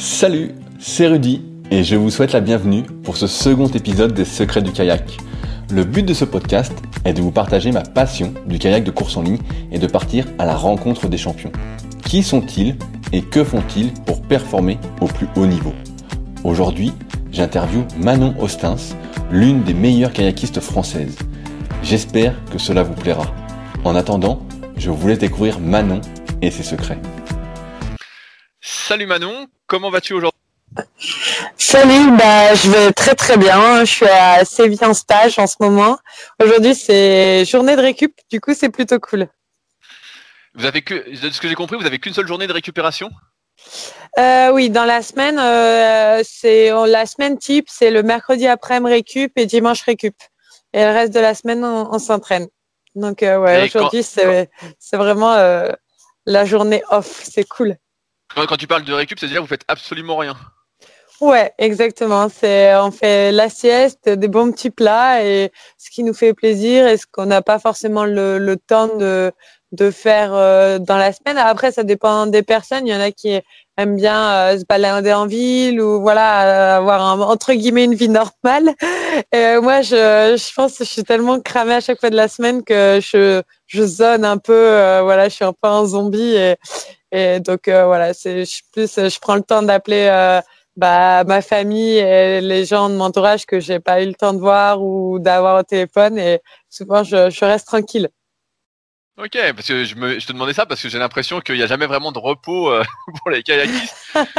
Salut, c'est Rudy et je vous souhaite la bienvenue pour ce second épisode des Secrets du kayak. Le but de ce podcast est de vous partager ma passion du kayak de course en ligne et de partir à la rencontre des champions. Qui sont-ils et que font-ils pour performer au plus haut niveau? Aujourd'hui, j'interviewe Manon Ostens, l'une des meilleures kayakistes françaises. J'espère que cela vous plaira. En attendant, je vous laisse découvrir Manon et ses secrets. Salut Manon, comment vas-tu aujourd'hui? Salut, bah, je vais très très bien. Je suis à Séville en stage en ce moment. Aujourd'hui, c'est journée de récup, du coup, c'est plutôt cool. Vous avez que, de ce que j'ai compris, vous avez qu'une seule journée de récupération? Euh, Oui, dans la semaine, euh, c'est la semaine type, c'est le mercredi après-midi récup et dimanche récup. Et le reste de la semaine, on, s'entraîne. Donc euh, ouais, aujourd'hui, c'est c'est vraiment la journée off. C'est cool. Quand, tu parles de récup, c'est-à-dire que vous faites absolument rien. Ouais, exactement. C'est on fait la sieste, des bons petits plats et ce qui nous fait plaisir et ce qu'on n'a pas forcément le, temps de faire euh, dans la semaine. Après, ça dépend des personnes. Il y en a qui aiment bien euh, se balader en ville ou voilà avoir entre guillemets une vie normale. Moi, je, je pense que je suis tellement cramée à chaque fois de la semaine que je je zone un peu. Euh, voilà, je suis un peu un zombie et et donc voilà, c'est plus je prends le temps d'appeler bah, ma famille et les gens de mon entourage que j'ai pas eu le temps de voir ou d'avoir au téléphone et souvent je, je reste tranquille. Ok, parce que je, me, je te demandais ça parce que j'ai l'impression qu'il n'y a jamais vraiment de repos euh, pour les kayakistes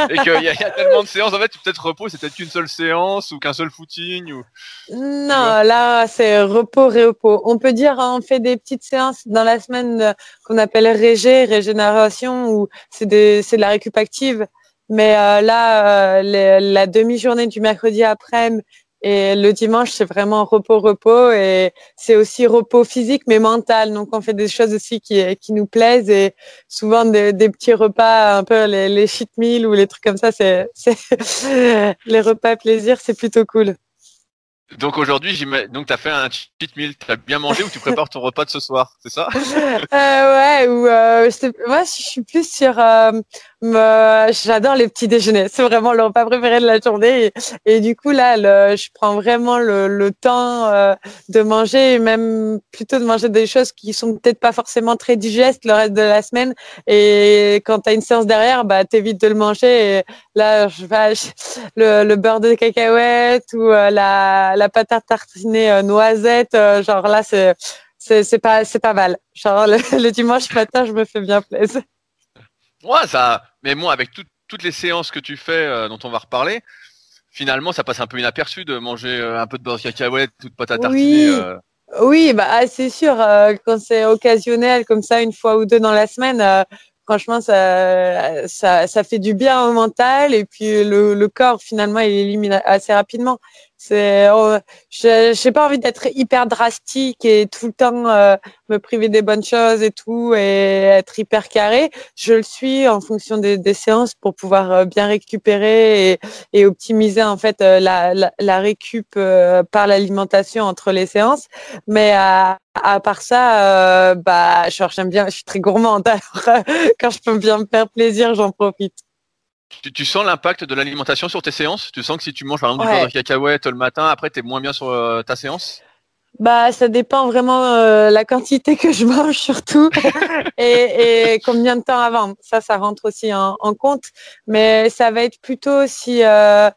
et qu'il y, y, a tellement de séances. En fait, peut-être repos, c'est peut-être qu'une seule séance ou qu'un seul footing. Ou... Non, là, c'est repos, repos. On peut dire, hein, on fait des petites séances dans la semaine euh, qu'on appelle régé, régénération, ou c'est de la récup active. Mais euh, là, euh, la demi-journée du mercredi après-midi et le dimanche, c'est vraiment repos-repos et c'est aussi repos physique mais mental. Donc, on fait des choses aussi qui, qui nous plaisent et souvent des, des petits repas, un peu les, les cheat meals ou les trucs comme ça, c'est les repas plaisir, c'est plutôt cool. Donc aujourd'hui, donc tu as fait un cheat meal, tu as bien mangé ou tu prépares ton repas de ce soir, c'est ça? Euh, Ouais, ou euh, moi je suis plus sur euh, j'adore les petits déjeuners, c'est vraiment le repas préféré de la journée. Et, du coup là le, je prends vraiment le, le temps euh, de manger et même plutôt de manger des choses qui sont peut-être pas forcément très digestes le reste de la semaine. Et quand tu as une séance derrière, bah t'évites de le manger. Et là je vais le, le beurre de cacahuète ou euh, la la pâte à tartiner euh, noisette, euh, genre là, c'est c'est pas c'est pas mal. Genre le, dimanche matin, je me fais bien plaisir. Ouais, ça. Mais moi, avec toutes les séances que tu fais, euh, dont on va reparler, finalement, ça passe un peu inaperçu de manger un peu de beurre de cacahuète, toute pâte à tartiner. Oui. Oui, bah ah, c'est sûr. quand c'est occasionnel, comme ça, une fois ou deux dans la semaine, franchement, ça, ça, ça fait du bien au mental et puis le, le corps finalement il élimine assez rapidement. C'est, oh, j'ai pas envie d'être hyper drastique et tout le temps euh, me priver des bonnes choses et tout et être hyper carré. Je le suis en fonction des, des séances pour pouvoir euh, bien récupérer et, et, optimiser en fait euh, la, la, la récup par l'alimentation entre les séances. Mais à, à part ça, bah, j'aime bien, je suis très gourmande. Alors, quand je peux bien me faire plaisir, j'en profite. Tu, tu, sens l'impact de l'alimentation sur tes séances? Tu sens que si tu manges par exemple du beurre de cacahuète le matin, après tu es moins bien sur euh, ta séance? Bah, ça dépend vraiment euh, la quantité que je mange surtout et, et, combien de temps avant. Ça, ça rentre aussi en, en compte. Mais ça va être plutôt si euh,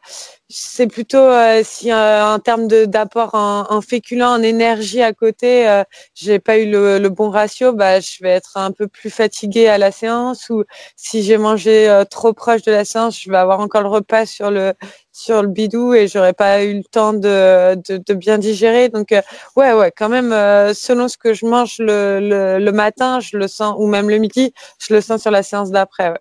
c'est plutôt euh, si euh, en termes d'apport en, en féculent, en énergie à côté, euh, j'ai pas eu le, le, bon ratio, bah je vais être un peu plus fatiguée à la séance. Ou si j'ai mangé euh, trop proche de la séance, je vais avoir encore le repas sur le sur le bidou et j'aurais pas eu le temps de, de, de bien digérer. Donc ouais ouais, quand même selon ce que je mange le, le, le, matin, je le sens ou même le midi, je le sens sur la séance d'après. Ouais.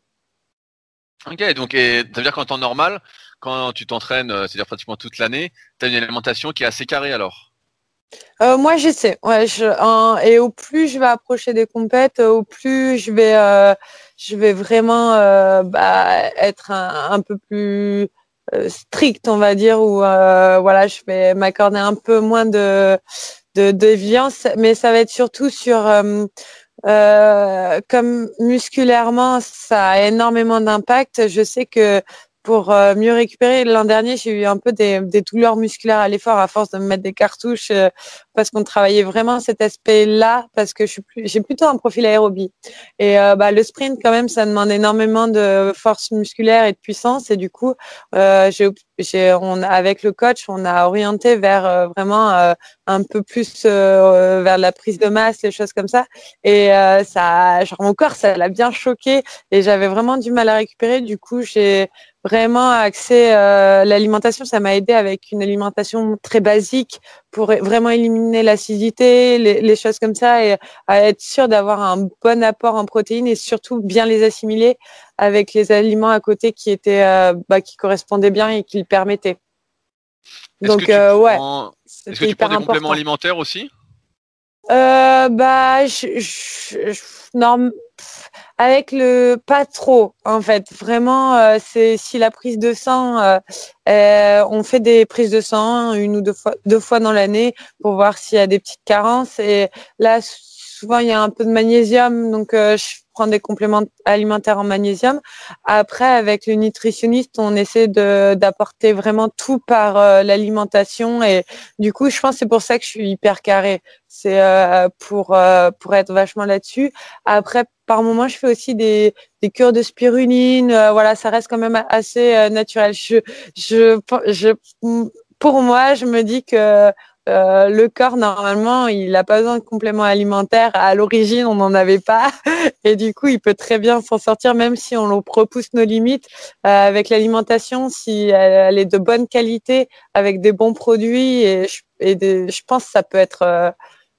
Ok, donc et, ça veut dire qu'en temps normal, quand tu t'entraînes, euh, c'est-à-dire pratiquement toute l'année, tu as une alimentation qui est assez carrée alors? Euh, moi, j'essaie. Ouais, je, et au plus je vais approcher des compètes, au plus je vais, euh, je vais vraiment euh, bah, être un, un, peu plus euh, strict, on va dire, ou euh, voilà, je vais m'accorder un peu moins de de déviance, mais ça va être surtout sur comme musculairement, ça a énormément d'impact. Je sais que pour euh, mieux récupérer. L'an dernier, j'ai eu un peu des, des douleurs musculaires à l'effort à force de me mettre des cartouches euh, parce qu'on travaillait vraiment cet aspect-là parce que je suis j'ai plutôt un profil aérobie. Et euh, bah, le sprint, quand même, ça demande énormément de force musculaire et de puissance. Et du coup, j'ai, j'ai, on, avec le coach, on a orienté vers vraiment un peu plus vers la prise de masse, les choses comme ça. Et ça, genre mon corps, ça l'a bien choqué et j'avais vraiment du mal à récupérer. Du coup, j'ai vraiment accès euh, l'alimentation. Ça m'a aidé avec une alimentation très basique pour vraiment éliminer l'acidité, les, choses comme ça, et à être sûr d'avoir un bon apport en protéines et surtout bien les assimiler avec les aliments à côté qui étaient, euh, bah, qui correspondaient bien et qui le permettaient. Donc euh, ouais. Est-ce que tu prends des compléments alimentaires aussi? Euh, bah, je, je, non, avec le pas trop en fait. Vraiment, euh, c'est si la prise de sang, euh, euh, on fait des prises de sang une ou deux fois, deux fois dans l'année pour voir s'il y a des petites carences. Et là, souvent il y a un peu de magnésium, donc je prendre des compléments alimentaires en magnésium. Après, avec le nutritionniste, on essaie de d'apporter vraiment tout par euh, l'alimentation et du coup, je pense c'est pour ça que je suis hyper carré. C'est euh, pour euh, pour être vachement là-dessus. Après, par moment, je fais aussi des des cures de spiruline. voilà, ça reste quand même assez naturel. Je je je pour moi, je me dis que euh, le corps, normalement, il n'a pas besoin de compléments alimentaires. À l'origine, on n'en avait pas. Et du coup, il peut très bien s'en sortir, même si on repousse nos limites. Euh, avec l'alimentation, si elle, est de bonne qualité, avec des bons produits, et, je pense que ça peut être, euh,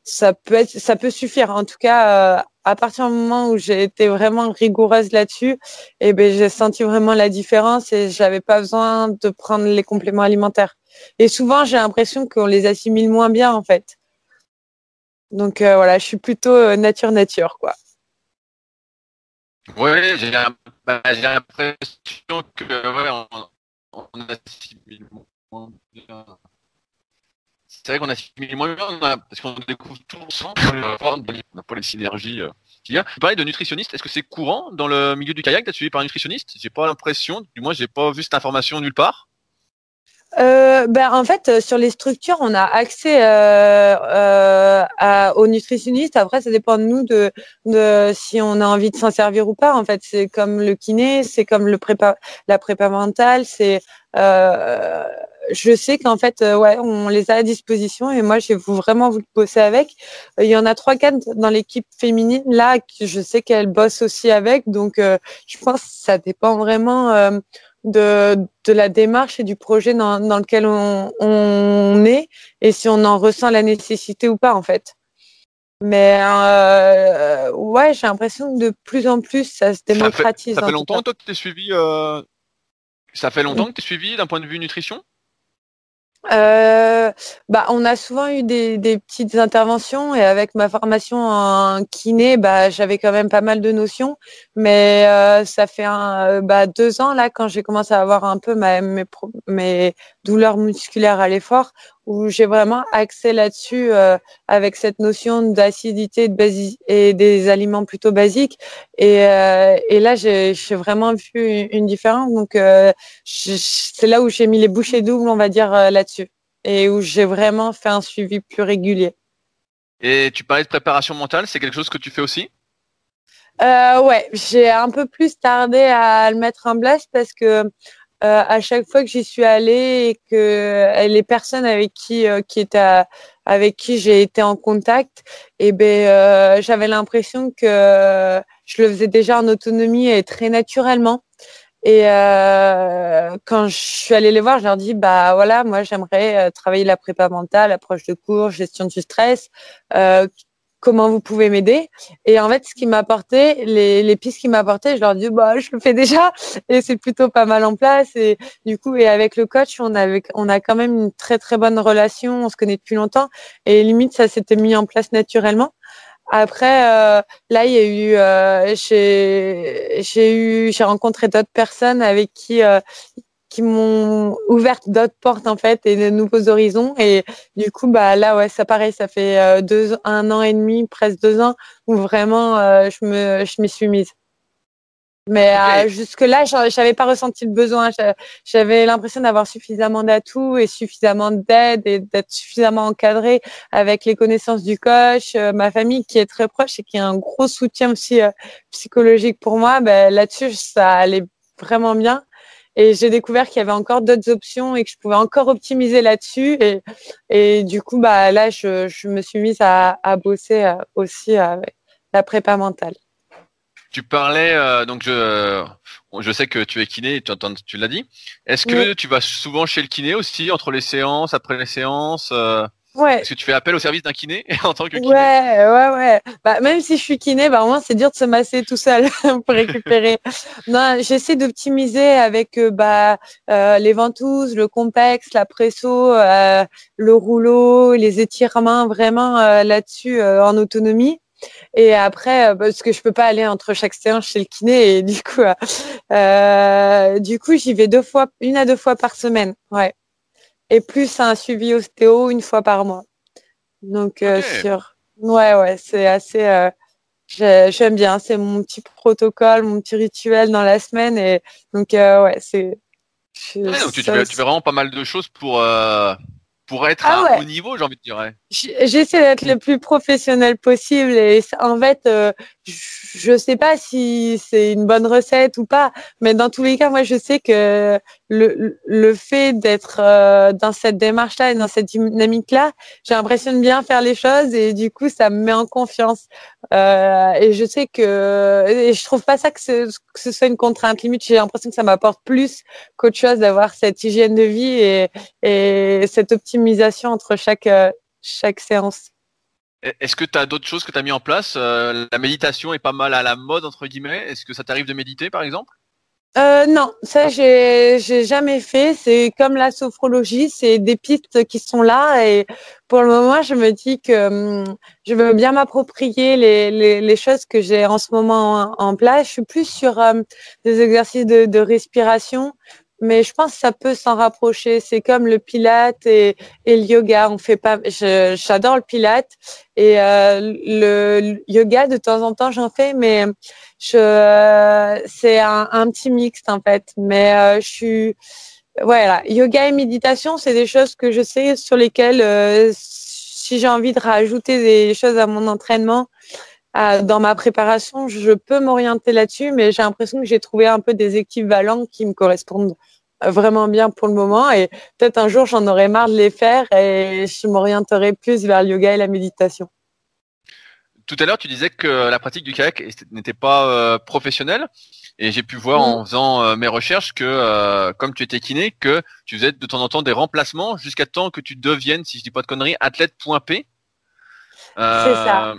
ça peut être, ça peut suffire. En tout cas, à partir du moment où j'ai été vraiment rigoureuse là-dessus, et eh ben, j'ai senti vraiment la différence et j'avais pas besoin de prendre les compléments alimentaires. Et souvent, j'ai l'impression qu'on les assimile moins bien, en fait. Donc euh, voilà, je suis plutôt nature-nature, euh, quoi. Oui, bah, j'ai l'impression que ouais, on, assimile moins bien. C'est vrai qu'on assimile moins bien parce qu'on découvre tout ensemble, on n'a pas les synergies euh, qu'il y a. Parlais de nutritionniste, est-ce que c'est courant dans le milieu du kayak d'être suivi par un nutritionniste? J'ai pas l'impression, du moins j'ai pas vu cette information nulle part euh, ben, en fait, euh, sur les structures, on a accès euh, euh, à, aux nutritionnistes. Après, ça dépend de nous de, de si on a envie de s'en servir ou pas. En fait, c'est comme le kiné, c'est comme le prépa, la prépa mentale. C'est, euh, je sais qu'en fait, euh, ouais, on les a à disposition et moi, j'ai vraiment voulu bosser avec. Il y en a trois, quatre dans l'équipe féminine là, je sais qu'elles bossent aussi avec. Donc, je pense que ça dépend vraiment de, de la démarche et du projet dans, dans lequel on, on, est et si on en ressent la nécessité ou pas en fait. Mais euh, ouais, j'ai l'impression que de plus en plus ça se démocratise. Ça fait, longtemps toi que tu es suivi euh... Ça fait longtemps que tu es suivi d'un point de vue nutrition? Euh, bah, on a souvent eu des, des, petites interventions et avec ma formation en kiné, bah, j'avais quand même pas mal de notions. Mais euh, ça fait un, euh, bah, deux ans là quand j'ai commencé à avoir un peu ma, mes, mes douleurs musculaires à l'effort, où j'ai vraiment accès là-dessus euh, avec cette notion d'acidité et des aliments plutôt basiques. Et, euh, et là, j'ai vraiment vu une différence. Donc, euh, c'est là où j'ai mis les bouchées doubles, on va dire, là-dessus. Et où j'ai vraiment fait un suivi plus régulier. Et tu parlais de préparation mentale, c'est quelque chose que tu fais aussi? Euh, Ouais, j'ai un peu plus tardé à le mettre en place parce que euh, à chaque fois que j'y suis allée et que euh, les personnes avec qui euh, qui étaient avec qui j'ai été en contact, eh ben j'avais l'impression que je le faisais déjà en autonomie et très naturellement. Et quand je suis allée les voir, je leur dis bah voilà, moi j'aimerais travailler la prépa mentale, approche de cours, gestion du stress comment vous pouvez m'aider Et en fait, ce qui m'a apporté, les, les pistes qui m'a apporté, je leur dis bah je le fais déjà et c'est plutôt pas mal en place. Et du coup, et avec le coach, on avait, on a quand même une très très bonne relation, on se connaît depuis longtemps et limite ça s'était mis en place naturellement. Après, euh, là, il y a eu, euh, j'ai eu, j'ai rencontré d'autres personnes avec qui euh, qui m'ont ouvert d'autres portes en fait et de nouveaux horizons et du coup bah là ouais ça pareil ça fait euh, deux un an et demi presque deux ans où vraiment euh, je me je m'y suis mise Mais euh, jusque-là, j'avais pas ressenti le besoin. J'avais l'impression d'avoir suffisamment d'atouts et suffisamment d'aide et d'être suffisamment encadré avec les connaissances du coach, euh, ma famille qui est très proche et qui a un gros soutien aussi euh, psychologique pour moi. Ben, Là-dessus, ça allait vraiment bien. Et j'ai découvert qu'il y avait encore d'autres options et que je pouvais encore optimiser là-dessus. Et, et du coup, bah là, je, je me suis mise à, à bosser aussi avec la prépa mentale. Tu parlais, euh, donc je, je sais que tu es kiné, tu, tu l'as dit. Est-ce que tu vas souvent chez le kiné aussi, entre les séances, après les séances euh, Ouais. Est-ce que tu fais appel au service d'un kiné en tant que kiné Ouais, ouais, ouais. Bah, même si je suis kiné, bah, au moins, c'est dur de se masser tout seul pour récupérer. non, j'essaie d'optimiser avec euh, bah, euh, les ventouses, le complexe, la presso, euh, le rouleau, les étirements, vraiment là-dessus en autonomie. Et après, euh, parce que je peux pas aller entre chaque séance chez le kiné, et du coup, euh, euh, du coup, j'y vais deux fois, une à deux fois par semaine, ouais. Et plus un suivi ostéo une fois par mois. Donc sur, ouais, ouais, c'est assez. J'aime bien, c'est mon petit protocole, mon petit rituel dans la semaine, et donc ouais, c'est. tu, fais, vraiment pas mal de choses pour pour être ah à haut niveau, j'ai envie de dire. J'essaie d'être le plus professionnel possible et en fait, euh, je sais pas si c'est une bonne recette ou pas, mais dans tous les cas, moi, je sais que le, le fait d'être euh, dans cette démarche-là et dans cette dynamique-là, j'ai l'impression de bien faire les choses et du coup, ça me met en confiance. Euh, et je sais que et je trouve pas ça que, ce, que ce soit une contrainte. Limite, j'ai l'impression que ça m'apporte plus qu'autre chose d'avoir cette hygiène de vie et, et cette optimisation entre chaque, chaque séance. Est-ce que tu as d'autres choses que tu as mis en place euh, La méditation est pas mal à la mode, entre guillemets. Est-ce que ça t'arrive de méditer, par exemple? Euh, non, ça j'ai j'ai jamais fait. C'est comme la sophrologie, c'est des pistes qui sont là et pour le moment je me dis que hum, je veux bien m'approprier les, choses que j'ai en ce moment en, place. Je suis plus sur hum, des exercices de respiration mais je pense que ça peut s'en rapprocher. C'est comme le pilate et, et, le yoga. On fait pas. J'adore le pilate et euh, le, yoga de temps en temps j'en fais, mais je c'est un, un, petit mixte en fait. Mais euh, je suis voilà, yoga et méditation, c'est des choses que je sais sur lesquelles euh, si j'ai envie de rajouter des choses à mon entraînement. Dans ma préparation, je peux m'orienter là-dessus, mais j'ai l'impression que j'ai trouvé un peu des équivalents qui me correspondent vraiment bien pour le moment et peut-être un jour j'en aurai marre de les faire et je m'orienterai plus vers le yoga et la méditation. Tout à l'heure, tu disais que la pratique du kayak n'était pas euh, professionnelle et j'ai pu voir en mm. faisant euh, mes recherches que euh, comme tu étais kiné, que tu faisais de temps en temps des remplacements jusqu'à temps que tu deviennes, si je dis pas de conneries, athlète.p. C'est ça.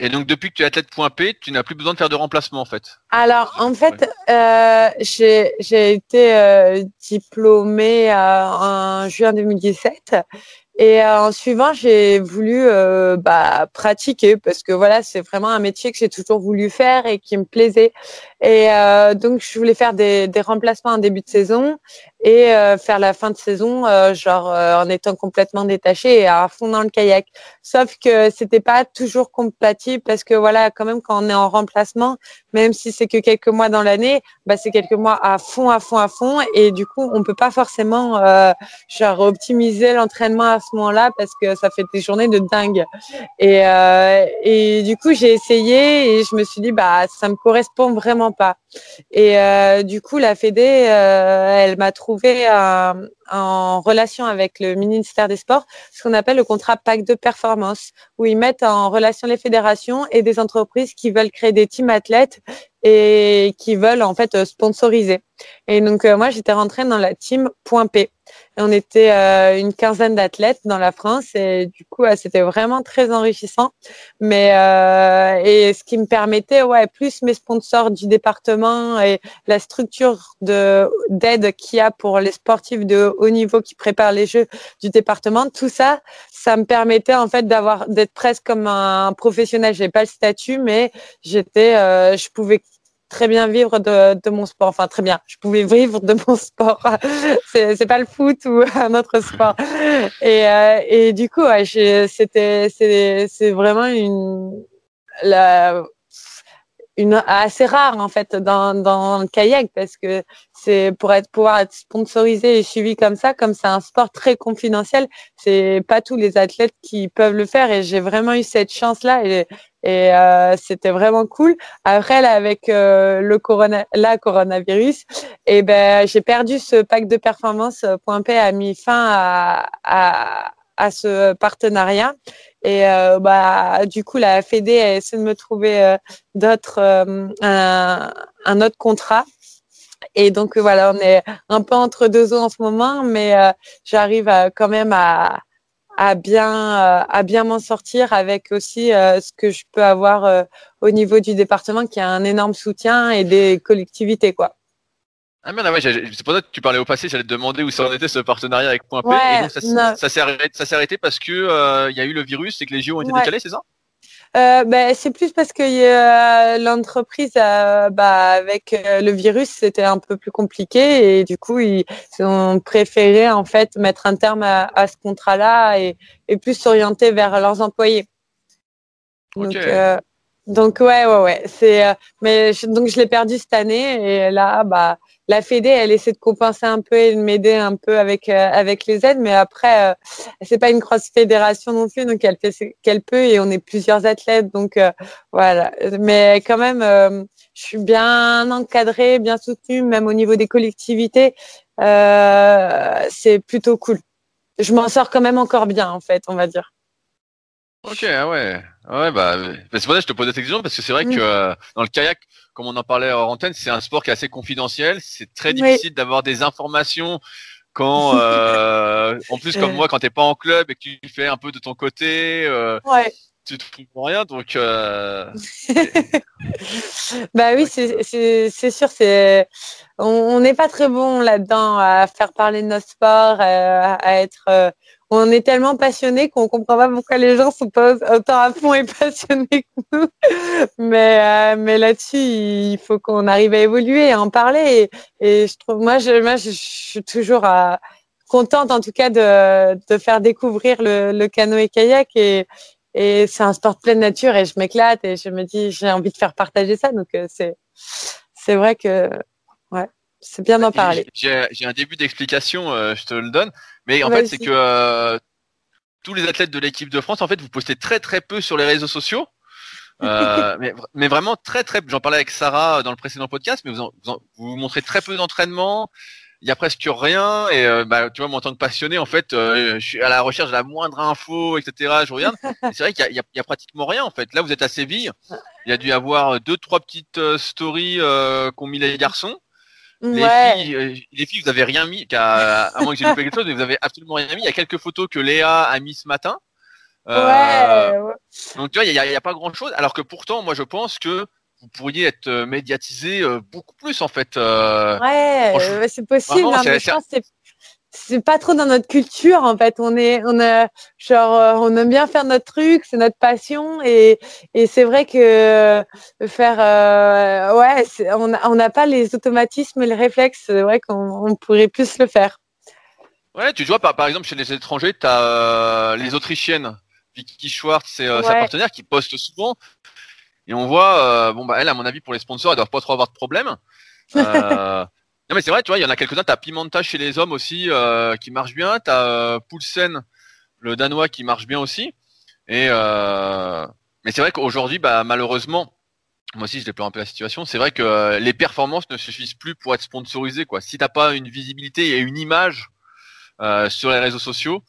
Et donc, depuis que tu es athlète point P, tu n'as plus besoin de faire de remplacement, en fait. Alors, en fait, euh, j'ai été euh, diplômée euh, en juin 2017 et euh, en suivant, j'ai voulu bah, pratiquer parce que voilà, c'est vraiment un métier que j'ai toujours voulu faire et qui me plaisait. Et euh, donc, je voulais faire des, des, remplacements en début de saison et euh, faire la fin de saison, euh, genre en étant complètement détaché et à fond dans le kayak. Sauf que c'était pas toujours compatible parce que voilà, quand même, quand on est en remplacement, même si c'est que quelques mois dans l'année, bah, c'est quelques mois à fond, à fond, à fond. Et du coup, on peut pas forcément genre optimiser l'entraînement à ce moment-là parce que ça fait des journées de dingue. Et, euh, et du coup, j'ai essayé et je me suis dit, bah, ça me correspond vraiment Et euh, du coup, la Fédé, euh, elle m'a trouvé en relation avec le ministère des Sports ce qu'on appelle le contrat PAC de performance, où ils mettent en relation les fédérations et des entreprises qui veulent créer des teams athlètes et qui veulent en fait sponsoriser. Et donc moi j'étais rentrée dans la team P on était euh, une quinzaine d'athlètes dans la France et du coup, c'était vraiment très enrichissant. Mais euh, et ce qui me permettait, ouais, plus mes sponsors du département et la structure de d'aide qu'il y a pour les sportifs de haut niveau qui préparent les Jeux du département, tout ça, ça me permettait en fait d'avoir d'être presque comme un professionnel. J'ai pas le statut, mais j'étais, euh, je pouvais très bien vivre de, de, mon sport. Enfin, très bien. Je pouvais vivre de mon sport. c'est, c'est pas le foot ou un autre sport. Et, euh, et du coup, ouais, c'était, c'est, c'est vraiment une, la, une assez rare en fait dans, dans le kayak parce que c'est pour être pouvoir être sponsorisé et suivi comme ça, comme c'est un sport très confidentiel, c'est pas tous les athlètes qui peuvent le faire et j'ai vraiment eu cette chance là et, euh, c'était vraiment cool. Après là avec euh, le corona, la coronavirus, et eh ben j'ai perdu ce pack de performance. Point P a mis fin à, à à ce partenariat. Et euh, bah, du coup, la Fédé a essayé de me trouver euh, d'autres, euh, un, un, autre contrat. Et donc voilà, on est un peu entre deux eaux en ce moment, mais j'arrive quand même à, à bien à bien m'en sortir avec aussi ce que je peux avoir au niveau du département qui a un énorme soutien et des collectivités quoi. Ah merde, ouais, c'est pour ça que tu parlais au passé, j'allais te demander où ça en était ce partenariat avec Point P. et donc ça, ça s'est arrêté, arrêté, parce que euh, il y a eu le virus et que les JO ont été décalés, c'est ça? Euh, ben, c'est plus parce que euh, l'entreprise, bah, avec euh, le virus, c'était un peu plus compliqué et du coup, ils ont préféré en fait mettre un terme à, à ce contrat-là et, et, plus s'orienter vers leurs employés. Donc, euh, donc ouais, ouais, ouais. C'est, mais donc je l'ai perdu cette année et là, bah, la Fédé, elle essaie de compenser un peu et de m'aider un peu avec euh, avec les aides, mais après, euh, c'est pas une cross fédération non plus, donc elle fait ce qu'elle peut et on est plusieurs athlètes, donc euh, voilà. Mais quand même, euh, je suis bien encadrée, bien soutenue, même au niveau des collectivités, c'est plutôt cool. Je m'en sors quand même encore bien, en fait, on va dire. Ok, ah ouais, ah ouais, bah, c'est pour ça que je te pose cette question parce que c'est vrai mm. que dans le kayak comme on en parlait en antenne, c'est un sport qui est assez confidentiel. C'est très difficile d'avoir des informations quand, euh, en plus comme moi, quand t'es pas en club et que tu fais un peu de ton côté, euh, ouais. tu trouves rien. Donc, euh... bah oui, c'est sûr, c'est on n'est pas très bon là-dedans à faire parler de nos sports, euh, à être euh, on est tellement passionné qu'on comprend pas pourquoi les gens sont pas autant à fond et passionnés que nous. Mais, euh, mais là-dessus, il faut qu'on arrive à évoluer, à en parler. Et, je trouve, moi, je, suis toujours euh, contente, en tout cas, de, faire découvrir le, le canoë kayak et, et c'est un sport pleine nature et je m'éclate et je me dis, j'ai envie de faire partager ça. Donc, euh, c'est, vrai que, c'est bien d'en parler. J'ai un début d'explication, je te le donne. Mais en fait, c'est que euh, tous les athlètes de l'équipe de France, en fait, vous postez très très peu sur les réseaux sociaux. Euh, mais, mais, vraiment très très. J'en parlais avec Sarah dans le précédent podcast, mais vous, vous, vous montrez très peu d'entraînement. Il y a presque rien et euh, bah, tu vois moi en tant que passionné en fait je suis à la recherche de la moindre info etc je regarde c'est vrai qu'il y, y a, pratiquement rien en fait là vous êtes à Séville il y a dû y avoir deux trois petites stories qu'ont mis les garçons les, filles, euh, les filles, vous avez rien mis, à, à moins que j'ai loupé quelque chose, mais vous avez absolument rien mis. Il y a quelques photos que Léa a mis ce matin. Euh, ouais, Donc tu vois, il n'y a, a, pas grand chose. Alors que pourtant, moi, je pense que vous pourriez être euh, médiatisé beaucoup plus en fait. ouais, c'est possible. Hein, mais je pense c'est c'est pas trop dans notre culture en fait. On est, on a, genre, euh, on aime bien faire notre truc, c'est notre passion et, et c'est vrai que faire, euh, ouais, on n'a pas les automatismes et les réflexes. C'est vrai qu'on pourrait plus le faire. Ouais, tu vois par, par exemple chez les étrangers, tu as euh, les Autrichiennes, Vicky Schwartz, c'est sa partenaire qui poste souvent et on voit, bon bah elle à mon avis pour les sponsors, elle doit pas trop avoir de problème. Non mais c'est vrai, tu vois, il y en a quelques-uns. T'as Pimenta chez les hommes aussi euh, qui marche bien. T'as euh, Poulsen, le danois, qui marche bien aussi. Et euh... mais c'est vrai qu'aujourd'hui, bah malheureusement, moi aussi je déplore un peu la situation. C'est vrai que euh, les performances ne suffisent plus pour être sponsorisées. Quoi. Si t'as pas une visibilité et une image sur les réseaux sociaux,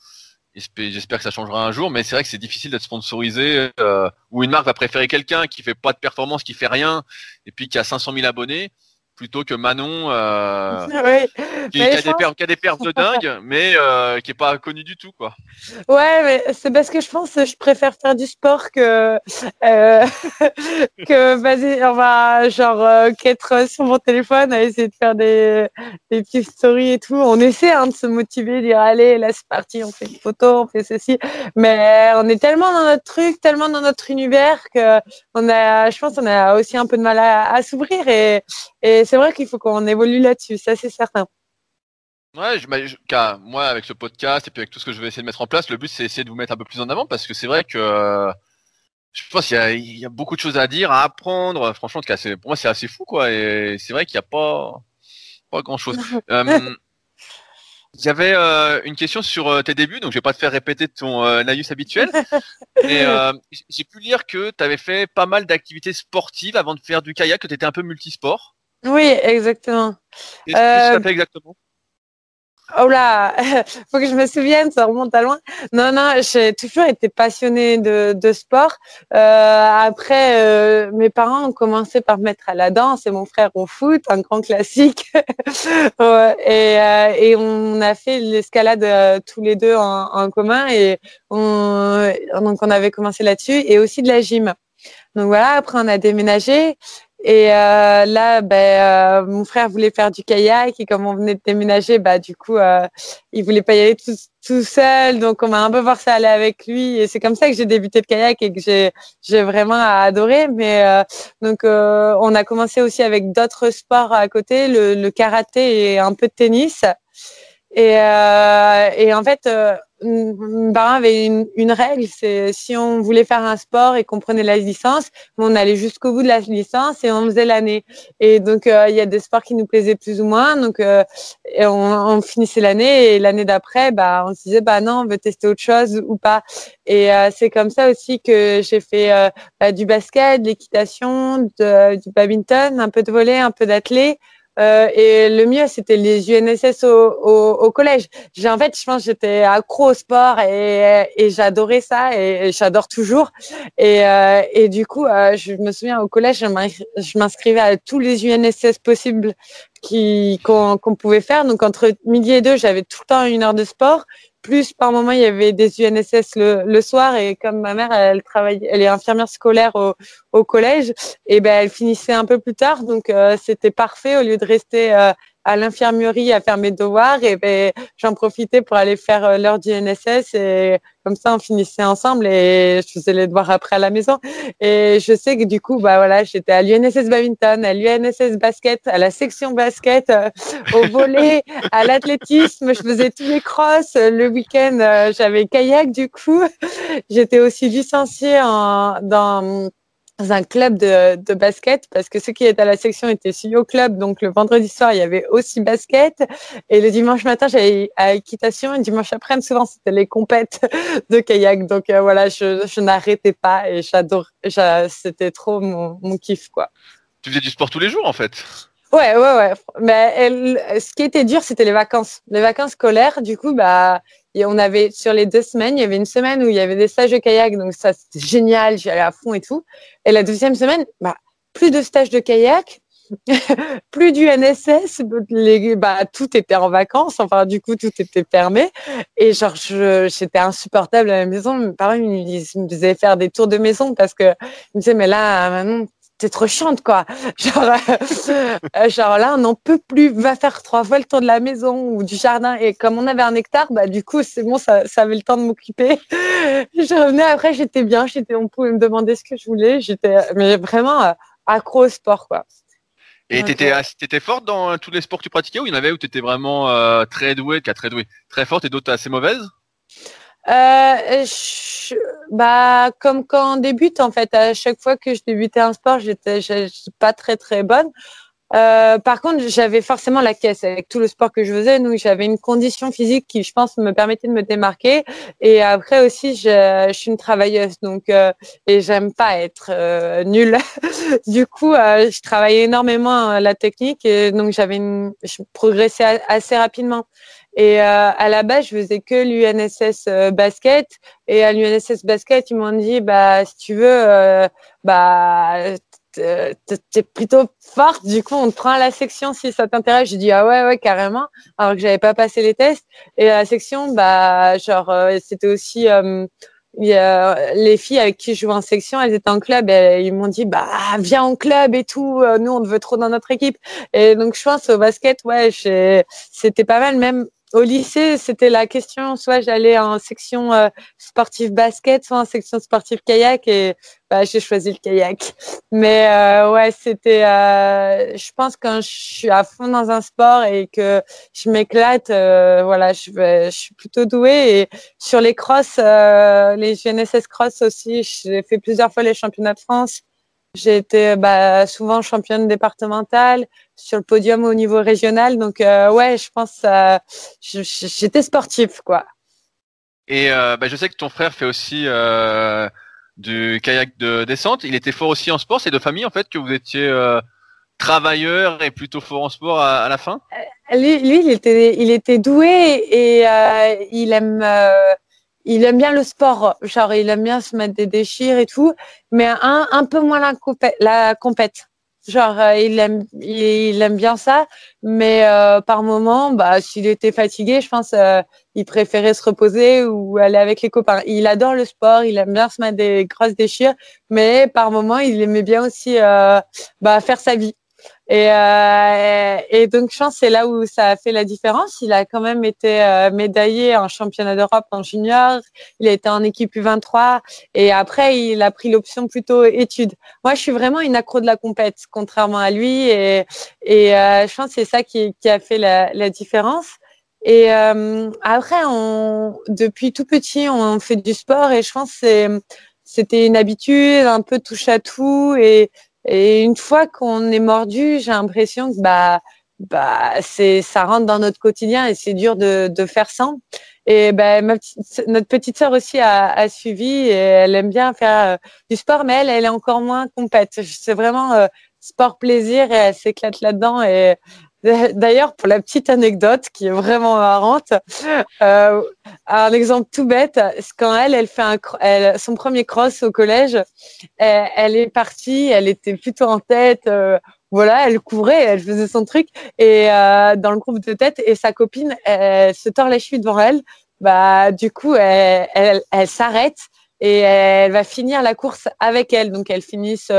j'espère que ça changera un jour. Mais c'est vrai que c'est difficile d'être sponsorisé. ou une marque va préférer quelqu'un qui fait pas de performance, qui fait rien, et puis qui a 500 000 abonnés plutôt que Manon euh, qui, a des pertes, qui, a des pertes de dingue, mais euh, qui est pas connu du tout, quoi. Ouais, mais c'est parce que je pense que je préfère faire du sport que euh, que vas-y, on va genre euh, qu'être sur mon téléphone à essayer de faire des, des petites stories et tout. On essaie hein, de se motiver, de dire allez, là c'est parti, on fait une photo, on fait ceci, mais on est tellement dans notre truc, tellement dans notre univers que on a, je pense, on a aussi un peu de mal à, à s'ouvrir et et c'est vrai qu'il faut qu'on évolue là-dessus, ça c'est certain. Ouais, je, moi avec ce podcast et puis avec tout ce que je vais essayer de mettre en place, le but c'est essayer de vous mettre un peu plus en avant parce que c'est vrai que je pense qu'il y, y, a beaucoup de choses à dire, à apprendre. Franchement, pour moi, c'est assez fou, quoi. Et c'est vrai qu'il n'y a pas, pas grand chose. euh, J'avais euh, une question sur euh, tes débuts, donc je vais pas te faire répéter ton euh, naïus habituel. Mais euh, j'ai pu lire que tu avais fait pas mal d'activités sportives avant de faire du kayak, que tu étais un peu multisport. Oui, exactement. Qu'est-ce que tu as fait exactement? Oh là, faut que je me souvienne, ça remonte à loin. Non, non, j'ai toujours été passionnée de, de sport. Euh, après, euh, mes parents ont commencé par me mettre à la danse et mon frère au foot, un grand classique. ouais, et, euh, et, on a fait l'escalade euh, tous les deux en, en, commun et on, donc on avait commencé là-dessus et aussi de la gym. Donc voilà, après on a déménagé et euh, là, ben, euh, mon frère voulait faire du kayak et comme on venait de déménager, bah du coup, euh, il voulait pas y aller tout, seul, donc on m'a un peu forcé à aller avec lui. Et c'est comme ça que j'ai débuté le kayak et que j'ai j'ai vraiment adoré. Mais euh, donc euh, on a commencé aussi avec d'autres sports à côté, le, le, karaté et un peu de tennis. Et, euh, et en fait, parents avait une, une règle, c'est si on voulait faire un sport et qu'on prenait la licence, on allait jusqu'au bout de la licence et on faisait l'année. Et donc euh, il y a des sports qui nous plaisaient plus ou moins, donc euh, on, on, finissait l'année et l'année d'après, bah on se disait bah non, on veut tester autre chose ou pas. Et euh, c'est comme ça aussi que j'ai fait euh, bah, du basket, de l'équitation, du badminton, un peu de volley, un peu d'athlé. Euh, et le mieux, c'était les UNSS au, au, au collège. J'ai en fait, je pense, j'étais accro au sport et, et j'adorais ça et, j'adore toujours. Et, euh, et du coup, euh, je me souviens au collège, je m'inscrivais à tous les UNSS possibles qu'on pouvait faire. Donc entre midi et deux, j'avais tout le temps une heure de sport plus par moment il y avait des UNSS le, soir et comme ma mère elle travaille elle est infirmière scolaire au, collège et ben elle finissait un peu plus tard. Donc euh, c'était parfait. Au lieu de rester euh, à l'infirmerie à faire mes devoirs et ben, j'en profitais pour aller faire euh, l'heure du NSS et comme ça on finissait ensemble et je faisais les devoirs après à la maison. Et je sais que du coup bah voilà j'étais à l'UNSS badminton à l'UNSS basket à la section basket euh, au volet à l'athlétisme. Je faisais tous les crosses le week-end euh, j'avais kayak du coup. J'étais aussi licenciée en dans dans un club de, de, basket parce que ceux qui étaient à la section étaient aussi au club. Donc le vendredi soir, il y avait aussi basket. Et le dimanche matin, j'allais à équitation. Et dimanche après, souvent, c'était les compètes de kayak. Donc euh, voilà, je, je n'arrêtais pas et j'adore. C'était trop mon, mon kiff, quoi. Tu faisais du sport tous les jours, en fait? Ouais, ouais, ouais. Mais elle, ce qui était dur, c'était les vacances. Les vacances scolaires, du coup, bah, et on avait sur les deux semaines, il y avait une semaine où il y avait des stages de kayak, donc ça c'était génial, j'y allais à fond et tout. Et la deuxième semaine, bah, plus de stages de kayak, plus du NSS, bah, tout était en vacances, enfin du coup tout était fermé. Et genre j'étais insupportable à la maison. Mes parents ils me disaient faire des tours de maison parce que ils me disaient mais là maintenant t'es trop chiante quoi. Genre, euh, genre là, on n'en peut plus. Va faire trois fois le tour de la maison ou du jardin. Et comme on avait un hectare, bah du coup c'est bon, ça, ça avait le temps de m'occuper. je revenais après, j'étais bien. J'étais, on pouvait me demander ce que je voulais. J'étais, mais vraiment euh, accro au sport quoi. Et t'étais, euh, t'étais forte dans tous les sports que tu pratiquais ou il y en avait où t'étais vraiment euh, très douée, très douée, très forte et d'autres assez mauvaises? Euh, bah, comme quand on débute, en fait, à chaque fois que je débutais un sport, j'étais pas très très bonne. Euh, par contre, j'avais forcément la caisse avec tout le sport que je faisais. Donc, j'avais une condition physique qui, je pense, me permettait de me démarquer. Et après aussi, je, suis une travailleuse, donc euh, et j'aime pas être euh, nulle. du coup, euh, je travaillais énormément la technique et donc j'avais je progressais assez rapidement. Et euh, à la base, je faisais que l'UNSS euh, basket. Et à l'UNSS basket, ils m'ont dit, bah, si tu veux, euh, bah, t'es plutôt forte. Du coup, on te prend à la section si ça t'intéresse. J'ai dit, ah ouais, ouais, carrément. Alors que j'avais pas passé les tests. Et à la section, bah, genre, c'était aussi, a les filles avec qui je jouais en section, elles étaient en club et ils m'ont dit bah viens en club et tout, nous on te veut trop dans notre équipe. Et donc je pense au basket ouais, c'était pas mal même au lycée, c'était la question, soit j'allais en section euh, sportive basket, soit en section sportive kayak, et bah, j'ai choisi le kayak. Mais euh, ouais, c'était, euh, je pense quand je suis à fond dans un sport et que je m'éclate, voilà, je, je suis plutôt douée. Et sur les crosses, les GNSS cross aussi, j'ai fait plusieurs fois les championnats de France. J'ai été bah, souvent championne départementale, sur le podium au niveau régional. Donc euh, ouais, je pense euh, j'étais sportif quoi. Et euh, bah, je sais que ton frère fait aussi euh, du kayak de descente. Il était fort aussi en sport. C'est de famille en fait que vous étiez travailleur et plutôt fort en sport à, à la fin? Lui, lui, il était il était doué et il aime il aime bien le sport, genre il aime bien se mettre des déchires et tout, mais un, un peu moins la, compète. Genre euh, il aime il, aime bien ça, mais euh, par moment, bah s'il était fatigué, je pense euh, il préférait se reposer ou aller avec les copains. Il adore le sport, il aime bien se mettre des grosses déchires, mais par moment il aimait bien aussi bah faire sa vie. Et, euh, et donc, je pense c'est là où ça a fait la différence. Il a quand même été euh, médaillé en championnat d'Europe en junior. Il a été en équipe U23 et après, il a pris l'option plutôt études. Moi, je suis vraiment une accro de la compète, contrairement à lui. Et, et euh, je pense c'est ça qui, qui, a fait la, la différence. Et euh, après, on, depuis tout petit, on fait du sport et je pense que c'était une habitude, un peu touche à tout et et une fois qu'on est mordu, j'ai l'impression que bah bah c'est ça rentre dans notre quotidien et c'est dur de, de faire sans. Et ben ma notre petite sœur aussi a, a, suivi et elle aime bien faire euh, du sport, mais elle elle est encore moins compète. C'est vraiment euh, sport plaisir et elle s'éclate là-dedans et D'ailleurs, pour la petite anecdote qui est vraiment marrante, euh, un exemple tout bête, quand elle, elle fait son premier cross au collège, elle, est partie, elle était plutôt en tête, euh, voilà, elle couvrait, elle faisait son truc, et euh, dans le groupe de tête, et sa copine, elle, se tord la cheville devant elle, bah du coup, elle, elle, elle s'arrête et elle va finir la course avec elle, donc elles finissent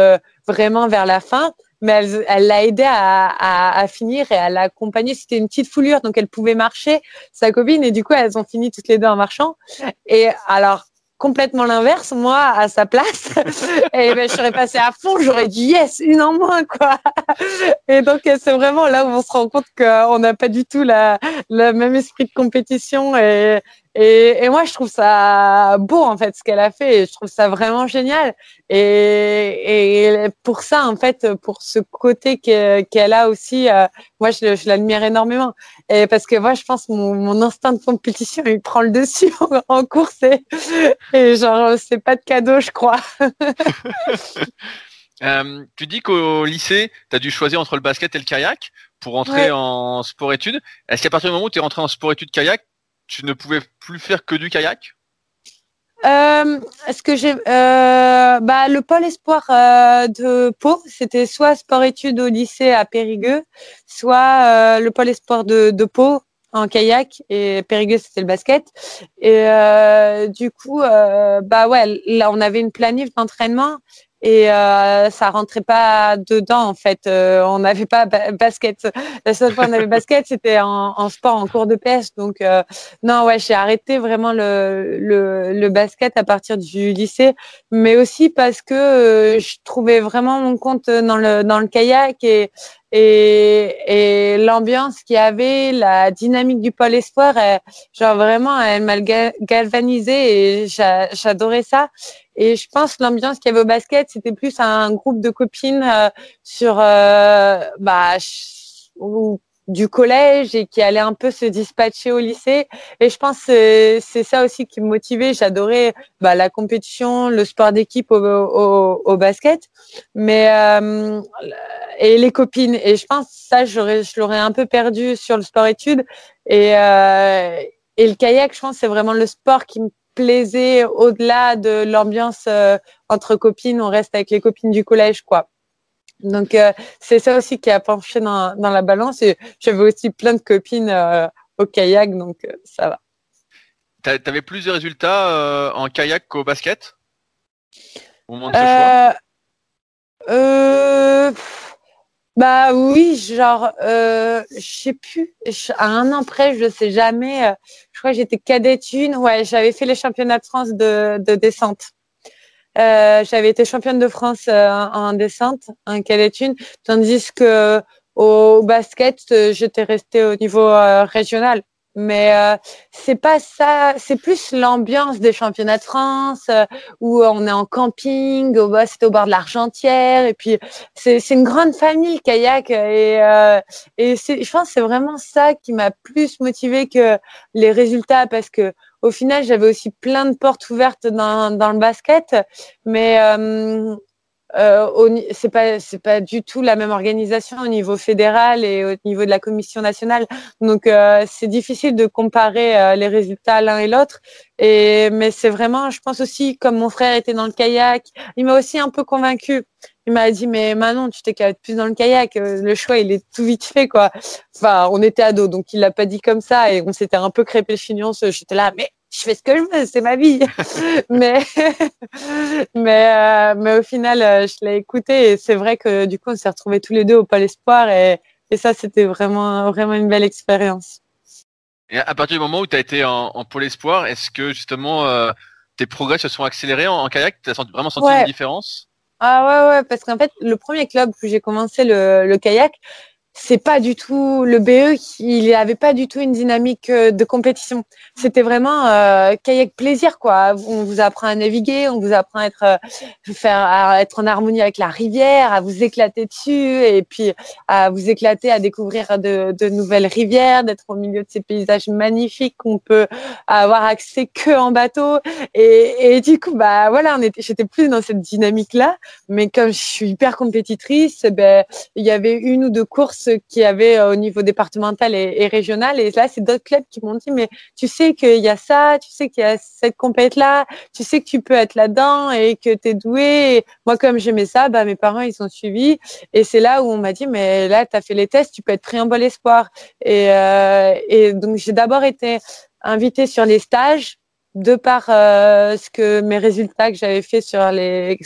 vraiment vers la fin mais elle l'a aidé à, à, à, finir et à l'accompagner. C'était une petite foulure, donc elle pouvait marcher, sa copine, et du coup, elles ont fini toutes les deux en marchant. Et alors, complètement l'inverse, moi, à sa place, et ben, je serais passée à fond, j'aurais dit yes, une en moins, quoi. Et donc, c'est vraiment là où on se rend compte qu'on n'a pas du tout la, le même esprit de compétition et, et, et, moi, je trouve ça beau, en fait, ce qu'elle a fait. Et je trouve ça vraiment génial. Et, et pour ça, en fait, pour ce côté qu'elle a aussi, euh, moi, je, je l'admire énormément. Et parce que moi, je pense mon, mon instinct de compétition, il prend le dessus en, course. Et, et genre, c'est pas de cadeau, je crois. euh, tu dis qu'au lycée, tu as dû choisir entre le basket et le kayak pour entrer en sport-études. Est-ce qu'à partir du moment où tu es rentré en sport-études kayak, tu ne pouvais plus faire que du kayak? Euh, que j'ai euh, bah, le pôle espoir euh, de Pau, c'était soit sport-études au lycée à Périgueux, soit le pôle espoir de, Pau en kayak et Périgueux c'était le basket. Et du coup bah ouais là on avait une planif d'entraînement et euh, ça rentrait pas dedans en fait. Euh, on n'avait pas basket. La seule fois qu'on avait basket, c'était en, en, sport, en cours de pêche. Donc euh, non, ouais, j'ai arrêté vraiment le, le, le, basket à partir du lycée, mais aussi parce que euh, je trouvais vraiment mon compte dans le dans le kayak et et, et l'ambiance qu'il y avait, la dynamique du pôle espoir, genre vraiment, elle m'a galvanisé et j'adorais ça. Et je pense l'ambiance qu'il y avait au basket, c'était plus un groupe de copines euh, sur euh, bah, du collège et qui allait un peu se dispatcher au lycée. Et je pense que c'est ça aussi qui me motivait. J'adorais bah, la compétition, le sport d'équipe au, au, au, basket, mais euh, et les copines. Et je pense que ça, j'aurais, je l'aurais un peu perdu sur le sport-études. Et, euh, et le kayak, je pense, c'est vraiment le sport qui me plaisait au-delà de l'ambiance euh, entre copines, on reste avec les copines du collège, quoi. Donc euh, c'est ça aussi qui a penché dans, dans la balance. Et j'avais aussi plein de copines euh, au kayak, donc ça va. Tu avais plus de résultats en kayak qu'au basket? Au moment de ce choix? Bah oui, genre, euh, je sais plus, à un an près, je sais jamais. Euh, je crois que j'étais cadette une. Ouais, j'avais fait les championnats de France de, de descente. Euh, j'avais été championne de France euh, en descente, en cadette une, tandis que au basket, j'étais restée au niveau régional. Mais euh, c'est pas ça, c'est plus l'ambiance des championnats de France euh, où on est en camping, au, c'est au bord de l'Argentière et puis c'est c'est une grande famille le kayak et euh, et c'est je pense c'est vraiment ça qui m'a plus motivé que les résultats parce que au final j'avais aussi plein de portes ouvertes dans dans le basket. Mais euh, c'est pas c'est pas du tout la même organisation au niveau fédéral et au niveau de la commission nationale. Donc euh, c'est difficile de comparer euh, les résultats l'un et l'autre. Et mais c'est vraiment, je pense aussi, comme mon frère était dans le kayak, il m'a aussi un peu convaincu. Il m'a dit mais Manon, tu t'es plus dans le kayak. Euh, le choix il est tout vite fait quoi. Enfin on était ados donc il l'a pas dit comme ça et on s'était un peu crépé le chignon. J'étais là mais je fais ce que je veux, c'est ma vie. mais mais euh, mais au final, euh, je l'ai écouté et c'est vrai que du coup, on s'est retrouvés tous les deux au Pôle Espoir et, et ça, c'était vraiment vraiment une belle expérience. Et à partir du moment où tu as été en, en Pôle Espoir, est-ce que justement euh, tes progrès se sont accélérés en, kayak? Tu as vraiment senti une différence? Ah ouais, ouais, parce qu'en fait, le premier club où j'ai commencé le, le kayak, c'est pas du tout le BE, il avait pas du tout une dynamique euh, de compétition. C'était vraiment euh, kayak plaisir quoi. On vous apprend à naviguer, on vous apprend à être euh, faire à être en harmonie avec la rivière, à vous éclater dessus et puis à vous éclater à découvrir de, de nouvelles rivières, d'être au milieu de ces paysages magnifiques qu'on peut avoir accès que en bateau et, et du coup bah voilà, on était j'étais plus dans cette dynamique là, mais comme je suis hyper compétitrice, ben il y avait une ou deux courses qui avait euh, au niveau départemental et, régional. Et là, c'est d'autres clubs qui m'ont dit, mais tu sais qu'il y a ça, tu sais qu'il y a cette compète-là, tu sais que tu peux être là-dedans et que tu es doué. moi, comme j'aimais ça, bah, mes parents, ils ont suivi. Et c'est là où on m'a dit, mais là, tu as fait les tests, tu peux être bol espoir. Et, euh, et donc, j'ai d'abord été invitée sur les stages de par euh, ce que mes résultats que j'avais fait sur les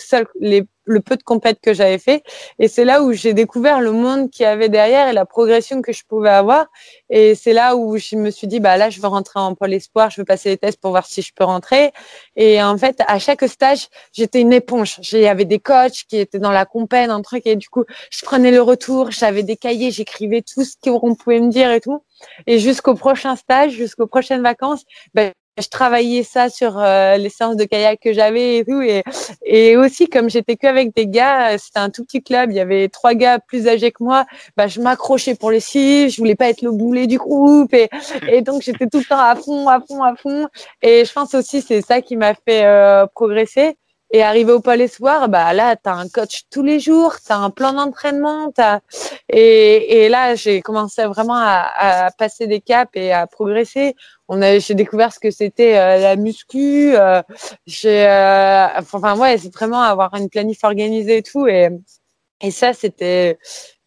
le peu de compètes que j'avais fait. Et c'est là où j'ai découvert le monde qu'il y avait derrière et la progression que je pouvais avoir. Et c'est là où je me suis dit bah là je veux rentrer en pôle espoir je veux passer les tests pour voir si je peux rentrer. Et en fait à chaque stage j'étais une éponge. Il y avait des coachs qui étaient dans la compète un truc et du coup je prenais le retour j'avais des cahiers j'écrivais tout ce qu'on pouvait me dire et tout. Et jusqu'au prochain stage jusqu'aux prochaines vacances ben, je travaillais ça sur euh, les séances de kayak que j'avais et tout. Et, et aussi, comme j'étais que avec des gars, c'était un tout petit club, il y avait trois gars plus âgés que moi, bah, je m'accrochais pour les six, je voulais pas être le boulet du groupe. Et, et donc, j'étais tout le temps à fond, à fond, à fond. Et je pense aussi, c'est ça qui m'a fait euh, progresser. Et arrivé au Pôle Espoir, bah là, tu as un coach tous les jours, tu as un plan d'entraînement. Et, et là, j'ai commencé vraiment à, à, passer des caps et à progresser. On a, j'ai découvert ce que c'était euh, la muscu. Euh, j'ai, euh, enfin, ouais, c'est vraiment avoir une planif organisée et tout. Et, et ça, c'était,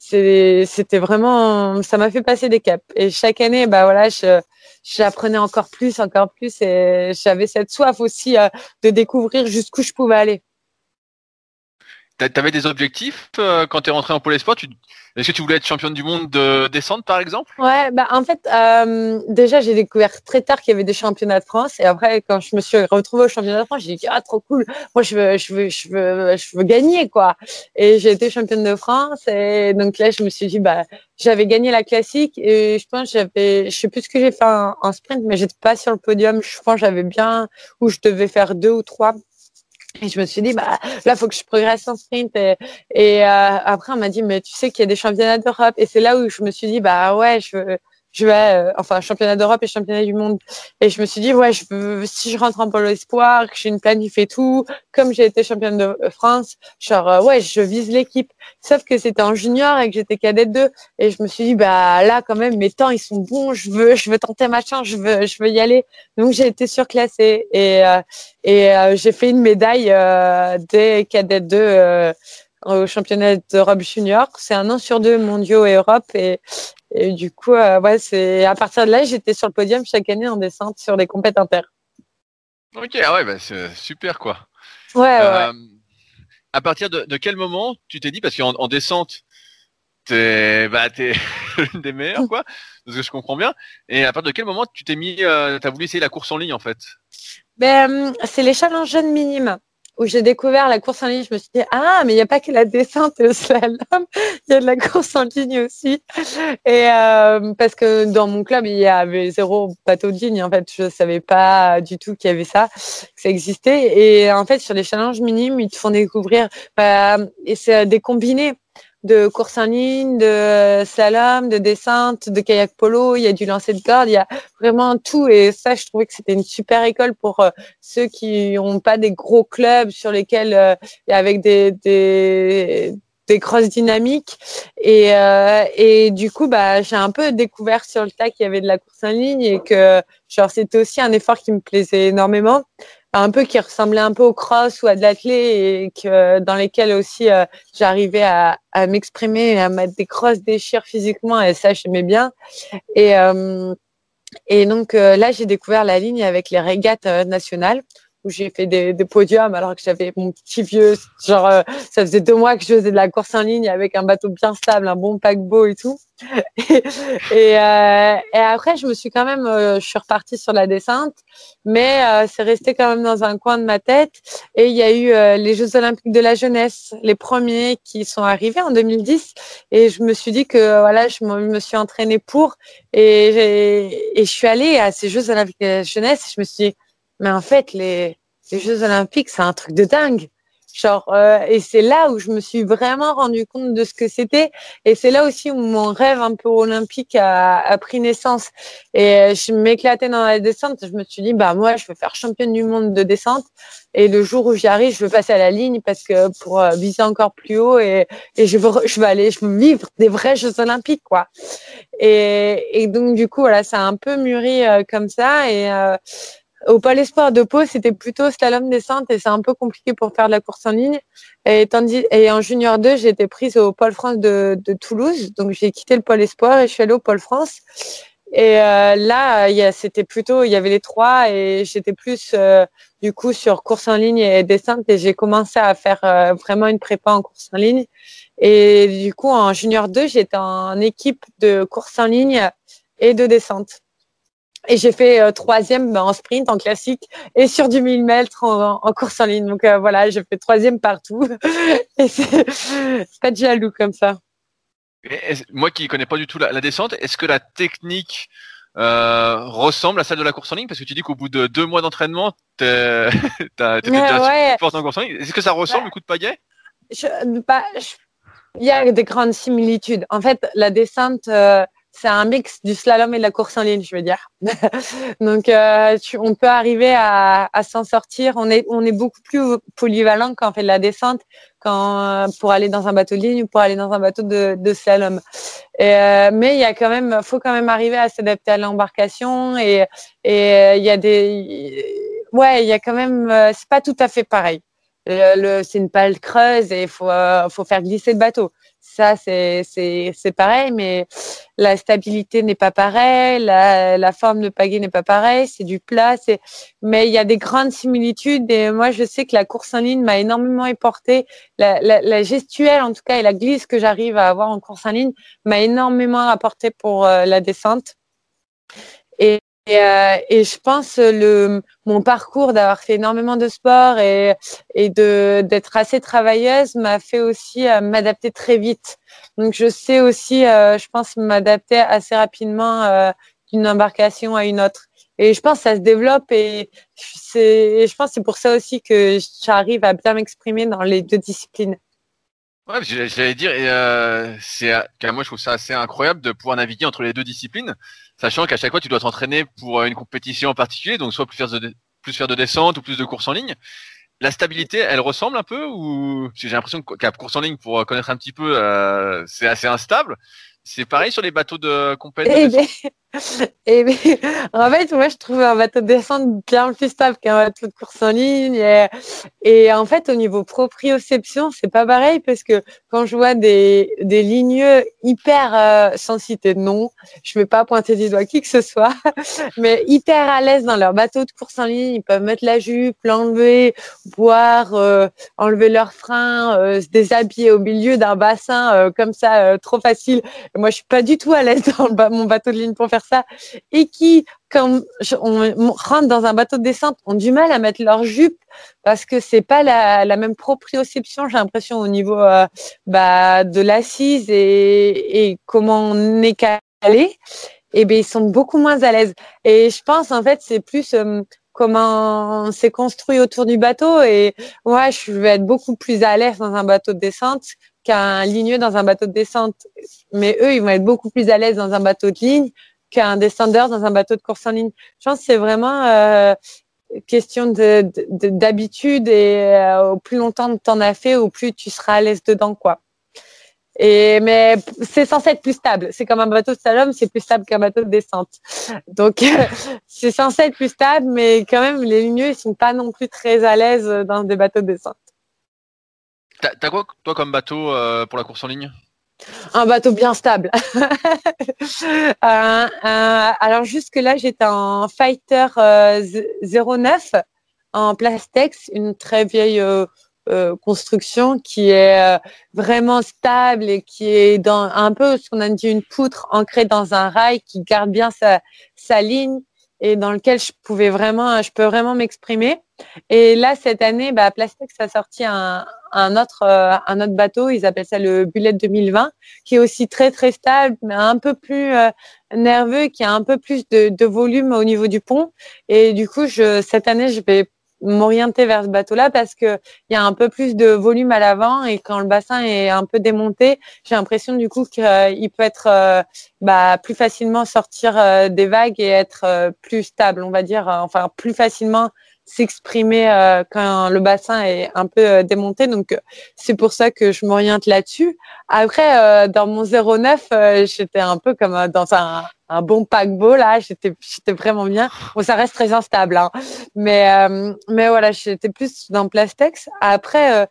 c'était vraiment, ça m'a fait passer des caps. Et chaque année, bah voilà, je, j'apprenais encore plus, encore plus, et j'avais cette soif aussi euh, de découvrir jusqu'où je pouvais aller. T'avais des objectifs euh, quand tu es rentré en pôle espoir Est-ce que tu voulais être championne du monde de descente, par exemple? Ouais, bah en fait, euh, déjà j'ai découvert très tard qu'il y avait des championnats de France, et après quand je me suis retrouvée au championnat de France, j'ai dit ah trop cool, moi je veux, je veux, je veux, je veux gagner quoi. Et j'ai été championne de France, et donc là je me suis dit bah j'avais gagné la classique, et je pense j'avais, je sais plus ce que j'ai fait en, en sprint, mais j'étais pas sur le podium. Je pense j'avais bien où je devais faire deux ou trois et je me suis dit, bah, là, faut que je progresse en sprint. Et, euh, après, on m'a dit, mais tu sais qu'il y a des championnats d'Europe. Et c'est là où je me suis dit, bah ouais, je veux, je vais, euh, enfin, championnat d'Europe et championnat du monde. Et je me suis dit, ouais, je veux, si je rentre en pôle espoir, que j'ai une planif et tout, comme j'ai été championne de France, genre, euh, ouais, je vise l'équipe. Sauf que c'était en junior et que j'étais cadette 2. Et je me suis dit, bah, là, quand même, mes temps, ils sont bons, je veux, je veux tenter ma chance, je veux, je veux y aller. Donc, j'ai été surclassée et, euh, et j'ai fait une médaille des cadettes 2 au championnat d'Europe junior. C'est un an sur deux mondiaux et Europe et, et du coup, euh, ouais, c'est à partir de là, j'étais sur le podium chaque année en descente sur les compétitions inter. Ok, ah ouais, bah, c'est super quoi. Ouais, euh, À partir de, quel moment tu t'es dit, parce qu'en en descente, t'es bah l'une des meilleures quoi parce que je comprends bien et à partir de quel moment tu t'es mis euh, t'as voulu essayer la course en ligne en fait? Ben c'est les challenges jeunes minimes où j'ai découvert la course en ligne, je me suis dit ah mais il n'y a pas que la descente et le slalom, il y a de la course en ligne aussi. Et euh, parce que dans mon club il y avait zéro bateau de ligne en fait, je savais pas du tout qu'il y avait ça, que ça existait. Et en fait sur les challenges minimes ils te font découvrir bah, et c'est des combinés de course en ligne, de slalom, de descente, de kayak polo, il y a du lancer de corde, il y a vraiment tout. Et ça, je trouvais que c'était une super école pour euh, ceux qui n'ont pas des gros clubs sur lesquels, euh, avec des, des, des grosses dynamiques. Et, euh, et du coup, bah, j'ai un peu découvert sur le tas qu'il y avait de la course en ligne et que genre c'était aussi un effort qui me plaisait énormément un peu qui ressemblait un peu au cross ou à de l'athlé et que dans lesquels aussi euh, j'arrivais à, à m'exprimer à mettre des crosses déchires physiquement et ça j'aimais bien. Et euh, et donc euh, là j'ai découvert la ligne avec les régates nationales où j'ai fait des, des, podiums alors que j'avais mon petit vieux, genre euh, ça faisait deux mois que je faisais de la course en ligne avec un bateau bien stable, un bon paquebot et tout. et, euh, et, après, je me suis quand même, euh, je suis repartie sur la descente, mais euh, c'est resté quand même dans un coin de ma tête. Et il y a eu les Jeux Olympiques de la jeunesse, les premiers qui sont arrivés en 2010, et je me suis dit que voilà, je me suis entraînée pour, et, et je suis allée à ces Jeux Olympiques de la jeunesse. Et je me suis dit, mais en fait, les, les Jeux Olympiques, c'est un truc de dingue. Genre, euh, et c'est là où je me suis vraiment rendu compte de ce que c'était. Et c'est là aussi où mon rêve un peu olympique a, a pris naissance. Et je m'éclatais dans la descente. Je me suis dit, bah moi, je veux faire championne du monde de descente. Et le jour où j'y arrive, je veux passer à la ligne parce que pour euh, viser encore plus haut et, et je veux, je veux aller, je veux vivre des vrais Jeux Olympiques, quoi. Et, et donc du coup, voilà, ça a un peu mûri euh, comme ça. Et euh, au Pôle Espoir de Pau, c'était plutôt slalom descente et c'est un peu compliqué pour faire de la course en ligne. Et, tandis, et en junior 2, j'ai été prise au Pôle France de, de Toulouse. Donc j'ai quitté le Pôle Espoir et je suis allée au Pôle France. Et euh, là, c'était plutôt, il y avait les trois et j'étais plus euh, du coup sur course en ligne et descente et j'ai commencé à faire euh, vraiment une prépa en course en ligne. Et du coup, en junior 2, j'étais en équipe de course en ligne et de descente. Et j'ai fait euh, troisième ben, en sprint, en classique, et sur du 1000 mètres en, en course en ligne. Donc euh, voilà, j'ai fait troisième partout. et c'est pas de jaloux comme ça. moi qui connais pas du tout la, descente, est-ce que la technique euh, ressemble à celle de la course en ligne? Parce que tu dis qu'au bout de deux mois d'entraînement, t'es déjà ouais. forte en course en ligne. Est-ce que ça ressemble au coup de pagaie? je, bah, Il y a des grandes similitudes. En fait, la descente... Euh, c'est un mix du slalom et de la course en ligne, je veux dire. Donc, euh, tu, on peut arriver à, à s'en sortir. On est, on est beaucoup plus polyvalent quand on fait de la descente, quand euh, pour aller dans un bateau de ligne ou pour aller dans un bateau de, de slalom. Euh, mais il y a quand même, faut quand même arriver à s'adapter à l'embarcation et et euh, il y a des, ouais, il y a quand même, c'est pas tout à fait pareil. Le, le c'est une pale creuse et il faut, faut faire glisser le bateau. Ça c'est c'est pareil mais la stabilité n'est pas pareille la, la forme de pagaie n'est pas pareille c'est du plat c'est mais il y a des grandes similitudes et moi je sais que la course en ligne m'a énormément apporté la, la, la, gestuelle en tout cas et la glisse que j'arrive à avoir en course en ligne m'a énormément apporté pour euh, la descente. Et et, euh, et, je pense le mon parcours d'avoir fait énormément de sport et, d'être assez travailleuse m'a fait aussi euh, m'adapter très vite. Donc je sais aussi, euh, je pense m'adapter assez rapidement euh, d'une embarcation à une autre. Et je pense que ça se développe et je pense c'est pour ça aussi que j'arrive à bien m'exprimer dans les deux disciplines. Ouais, j'allais dire, euh, c'est, moi je trouve ça assez incroyable de pouvoir naviguer entre les deux disciplines, sachant qu'à chaque fois tu dois t'entraîner pour euh, une compétition en particulier, donc soit plus faire de, plus faire de descente ou plus de course en ligne. La stabilité, elle ressemble un peu ou j'ai l'impression qu'à course en ligne, pour connaître un petit peu, euh, c'est assez instable. C'est pareil sur les bateaux de compétition. Eh ben, Et en fait, moi, je trouve un bateau de descente bien plus stable qu'un bateau de course en ligne. Et, en fait, au niveau proprioception, c'est pas pareil parce que quand je vois des, des ligneux hyper, euh, sans citer de je vais pas pointer du doigt qui que ce soit, mais hyper à l'aise dans leur bateau de course en ligne, ils peuvent mettre la jupe, l'enlever, boire, euh, enlever leurs freins, euh, se déshabiller au milieu d'un bassin comme ça, trop facile. moi, je suis pas du tout à l'aise dans mon bateau de ligne pour faire ça et qui, quand on, rentre dans un bateau de descente, ont du mal à mettre leur jupe parce que c'est pas la, même proprioception, j'ai l'impression, au niveau euh, bah, de l'assise et, comment on est calé. Eh bien, ils sont beaucoup moins à l'aise. Et je pense, en fait, c'est plus euh, comment c'est construit autour du bateau. Et moi, je vais être beaucoup plus à l'aise dans un bateau de descente qu'un ligneux dans un bateau de descente. Mais eux, ils vont être beaucoup plus à l'aise dans un bateau de ligne qu'un descendeur dans un bateau de course en ligne. Je pense que c'est vraiment euh, question d'habitude et euh, au plus longtemps tu en as fait, au plus tu seras à l'aise dedans, quoi. Et mais c'est censé être plus stable. C'est comme un bateau de slalom, c'est plus stable qu'un bateau de descente. Donc c'est censé être plus stable, mais quand même les ligneux ils sont pas non plus très à l'aise dans des bateaux de descente. T'as quoi toi comme bateau euh, pour la course en ligne? Un bateau bien stable. Euh, euh, alors jusque là, j'étais en Fighter 09 euh, en Plastex, une très vieille construction qui est vraiment stable et qui est dans un peu ce qu'on a dit une poutre ancrée dans un rail qui garde bien sa ligne et dans lequel je pouvais vraiment, je peux vraiment m'exprimer. Et là, cette année, bah, Plastex a sorti un, un autre, euh, un autre bateau, ils appellent ça le Bullet 2020, qui est aussi très très stable, mais un peu plus euh, nerveux, qui a un peu plus de, de, volume au niveau du pont. Et du coup, je, cette année, je vais m'orienter vers ce bateau-là parce que il y a un peu plus de volume à l'avant et quand le bassin est un peu démonté, j'ai l'impression du coup qu'il peut être euh, bah, plus facilement sortir des vagues et être plus stable, on va dire, enfin plus facilement s'exprimer euh, quand le bassin est un peu euh, démonté. Donc, euh, c'est pour ça que je m'oriente là-dessus. Après, dans mon 09, j'étais un peu comme dans un, un bon paquebot là. J'étais, j'étais vraiment bien. Bon, ça reste très instable, hein. mais mais voilà, j'étais plus dans Plastex. Après.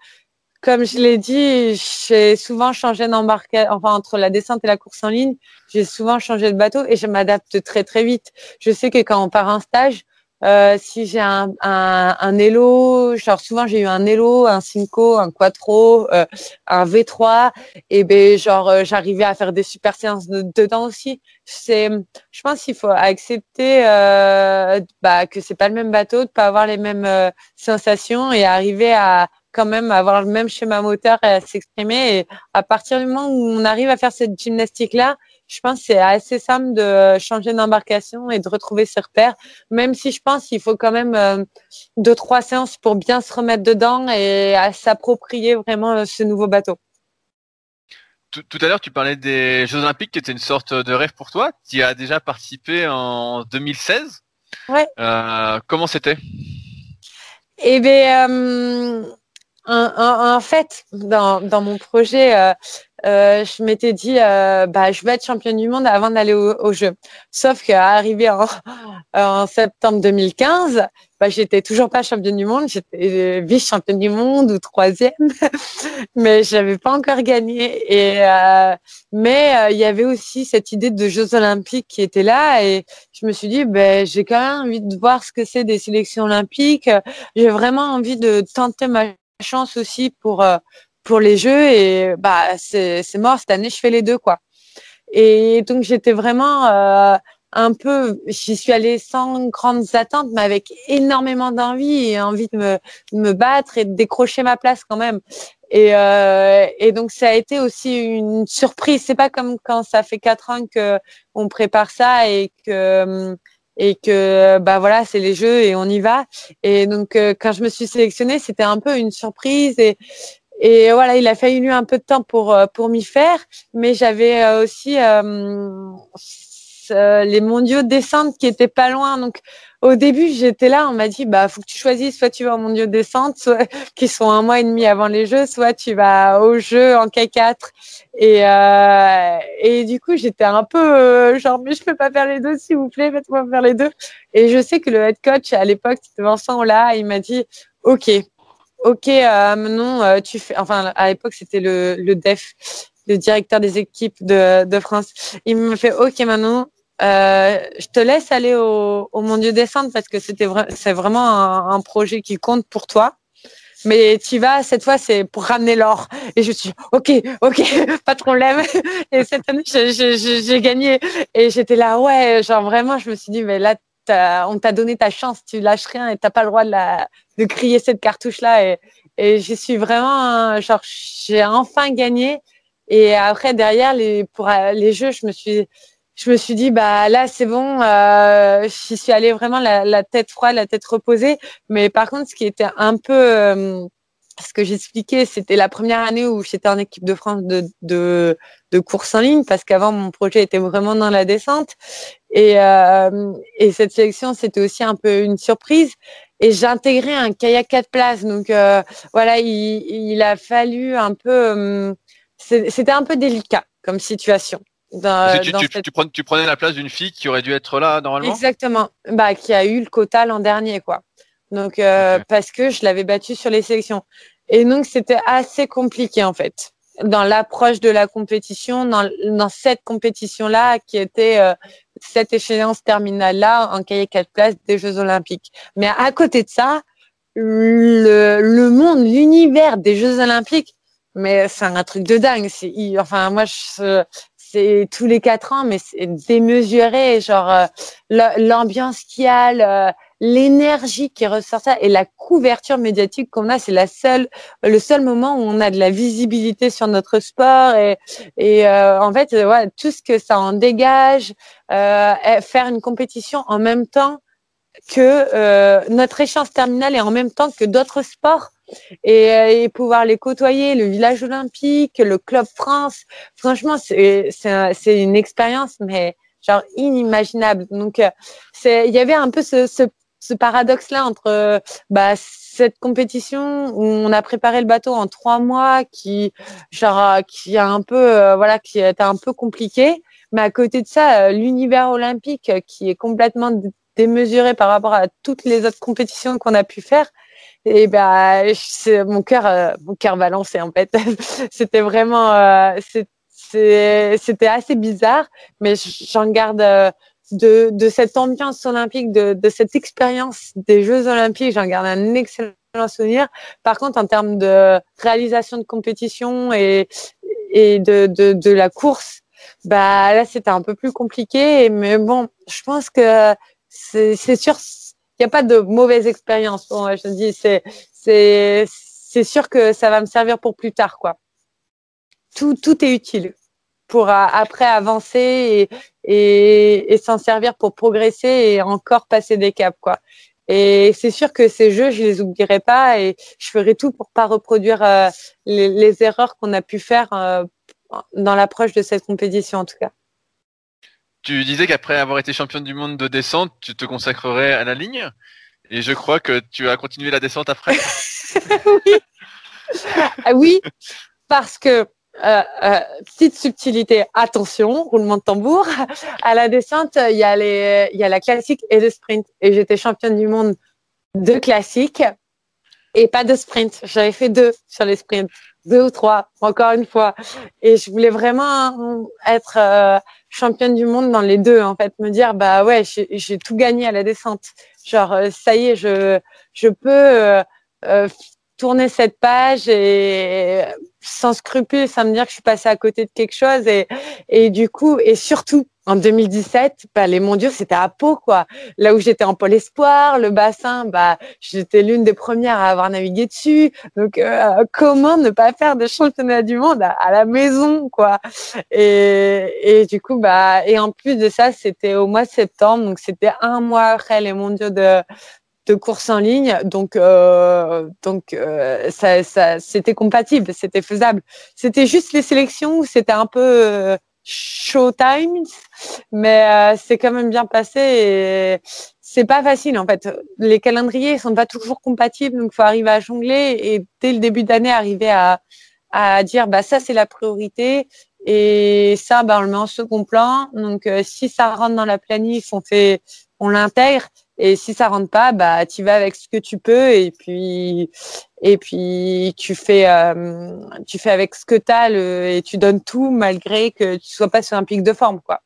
comme je l'ai dit, j'ai souvent changé d'embarcation, enfin entre la descente et la course en ligne, j'ai souvent changé de bateau et je m'adapte très très vite. Je sais que quand on part en stage, euh, si j'ai un, un, un Elo, genre souvent j'ai eu un Elo, un Cinco, un Quattro, euh, un V3, et ben genre euh, j'arrivais à faire des super séances dedans aussi. C'est, je pense qu'il faut accepter euh, bah, que c'est pas le même bateau, de pas avoir les mêmes sensations et arriver à quand même avoir le même schéma moteur et à s'exprimer. Et à partir du moment où on arrive à faire cette gymnastique là, je pense que c'est assez simple de changer d'embarcation et de retrouver ses repères, même si je pense qu'il faut quand même euh, deux, trois séances pour bien se remettre dedans et à s'approprier vraiment euh, ce nouveau bateau. Tout, à l'heure, tu parlais des Jeux Olympiques qui étaient une sorte de rêve pour toi. Tu y as déjà participé en 2016. Ouais. Euh, comment c'était? Eh bien, en, fait, dans, dans mon projet, euh, euh, je m'étais dit, euh, bah, je vais être championne du monde avant d'aller au, au, jeu. Sauf qu'arrivé en, en septembre 2015, bah, j'étais toujours pas championne du monde. J'étais vice-championne du monde ou troisième, mais j'avais pas encore gagné. Et euh, mais euh, il y avait aussi cette idée de Jeux Olympiques qui était là, et je me suis dit, ben, j'ai quand même envie de voir ce que c'est des sélections olympiques. J'ai vraiment envie de tenter ma chance aussi pour euh, pour les jeux et bah c'est mort cette année je fais les deux quoi. Et donc j'étais vraiment euh, un peu j'y suis allée sans grandes attentes mais avec énormément d'envie et envie de me de me battre et de décrocher ma place quand même. Et euh, et donc ça a été aussi une surprise. C'est pas comme quand ça fait quatre ans que on prépare ça et que et que bah voilà c'est les jeux et on y va. Et donc euh, quand je me suis sélectionnée c'était un peu une surprise et et voilà il a fallu un peu de temps pour euh, pour m'y faire mais j'avais euh, aussi les mondiaux de descente qui étaient pas loin. Donc au début, j'étais là, on m'a dit, bah, faut que tu choisisses, soit tu vas au mondiaux de descente, soit qui sont un mois et demi avant les Jeux, soit tu vas aux Jeux en K4. Et, euh, et du coup, j'étais un peu euh, genre, mais je peux pas faire les deux, s'il vous plaît, faites-moi faire les deux. Et je sais que le head coach à l'époque, Vincent là, il m'a dit, ok, ok, euh, Manon, euh, tu fais, enfin à l'époque c'était le, le DEF, le directeur des équipes de, de France. Il me fait, ok Manon, euh, je te laisse aller au, au Mondiaux descente parce que c'était c'est vraiment un, projet qui compte pour toi. Mais tu vas, cette fois, c'est pour ramener l'or. Et je suis, OK, OK, de problème. Et cette année, j'ai gagné. Et j'étais là, ouais, genre vraiment, je me suis dit, mais là, on t'a donné ta chance, tu lâches rien et t'as pas le droit de, crier cette cartouche-là. Et, et suis vraiment, genre, j'ai enfin gagné. Et après, derrière, les, pour les jeux, je me suis, je me suis dit bah là c'est bon euh, j'y suis allée vraiment la, tête froide la tête reposée mais par contre ce qui était un peu euh, ce que j'expliquais c'était la première année où j'étais en équipe de France de, de, de course en ligne parce qu'avant mon projet était vraiment dans la descente. Et, euh, et cette sélection c'était aussi un peu une surprise. Et j'ai intégré un kayak 4 places. Donc euh, voilà il, il, a fallu un peu euh, c'était un peu délicat comme situation tu, prenais, la place d'une fille qui aurait dû être là normalement? Exactement, bah, qui a eu le quota l'an dernier, quoi. Donc, euh, parce que je l'avais battue sur les sélections. Et donc, c'était assez compliqué, en fait, dans l'approche de la compétition, dans, dans cette compétition-là, qui était euh, cette échéance terminale-là, en cahier 4 places des Jeux Olympiques. Mais à côté de ça, le, le monde, l'univers des Jeux Olympiques, mais c'est un truc de dingue. Enfin, moi, je, c'est tous les quatre ans, mais c'est démesuré. Genre euh, l'ambiance qu'il y a, l'énergie qui ressort ça et la couverture médiatique qu'on a, c'est la seule, le seul moment où on a de la visibilité sur notre sport et, et euh, en fait, tout ce que ça en dégage, euh, faire une compétition en même temps que notre échéance terminale et en même temps que d'autres sports euh, et, pouvoir les côtoyer, le village olympique, le club France. Franchement, c'est une expérience mais genre inimaginable. Donc euh, il y avait un peu ce, ce, ce paradoxe là entre bah cette compétition où on a préparé le bateau en trois mois qui genre qui a un peu euh, voilà qui était un peu compliqué mais à côté de ça l'univers olympique qui est complètement démesuré par rapport à toutes les autres compétitions qu'on a pu faire et ben mon cœur euh, mon cœur balancé en fait. C'était vraiment euh, c'était assez bizarre mais j'en garde euh, de, de cette ambiance olympique de, de cette expérience des Jeux olympiques j'en garde un excellent souvenir par contre en termes de réalisation de compétition et et de, de, de la course bah là c'était un peu plus compliqué mais bon je pense que c'est sûr il n'y a pas de mauvaise expérience. Je dis, c'est, c'est, c'est sûr que ça va me servir pour plus tard, quoi. Tout, tout est utile pour après avancer et, et, et s'en servir pour progresser et encore passer des caps, quoi. Et c'est sûr que ces jeux, je les oublierai pas et je ferai tout pour pas reproduire euh, les, les, erreurs qu'on a pu faire euh, dans l'approche de cette compétition, en tout cas. Tu disais qu'après avoir été championne du monde de descente, tu te consacrerais à la ligne. Et je crois que tu as continué la descente après. oui. Ah oui, parce que euh, euh, petite subtilité, attention, roulement de tambour. À la descente, il y a les, il y a la classique et le sprint. Et j'étais championne du monde de classique et pas de sprint. J'avais fait deux sur les sprints, deux ou trois, encore une fois. Et je voulais vraiment être euh, championne du monde dans les deux, en fait, me dire bah ouais, j'ai tout gagné à la descente. Genre euh, ça y est, je je peux tourner cette page et sans scrupule, ça me dire que je suis passée à côté de quelque chose et et du coup et surtout en 2017, bah, les mondiaux, c'était à Pau, quoi. Là où j'étais en pôle espoir, le bassin, bah, j'étais l'une des premières à avoir navigué dessus. Donc, euh, comment ne pas faire de championnat du monde à, la maison, quoi? Et, et, du coup, bah, et en plus de ça, c'était au mois de septembre, donc c'était un mois après les mondiaux de, de course en ligne, donc euh, donc euh, ça, ça c'était compatible, c'était faisable. C'était juste les sélections c'était un peu showtimes, mais c'est quand même bien passé et c'est pas facile en fait. Les calendriers sont pas toujours compatibles, donc faut arriver à jongler et dès le début d'année arriver à à dire bah ça c'est la priorité et ça bah on le met en second plan. Donc si ça rentre dans la planif, on fait on l'intègre et si ça rentre pas, bah tu vas avec ce que tu peux et puis et puis tu fais euh, tu fais avec ce que tu as et tu donnes tout malgré que tu sois pas sur un pic de forme quoi.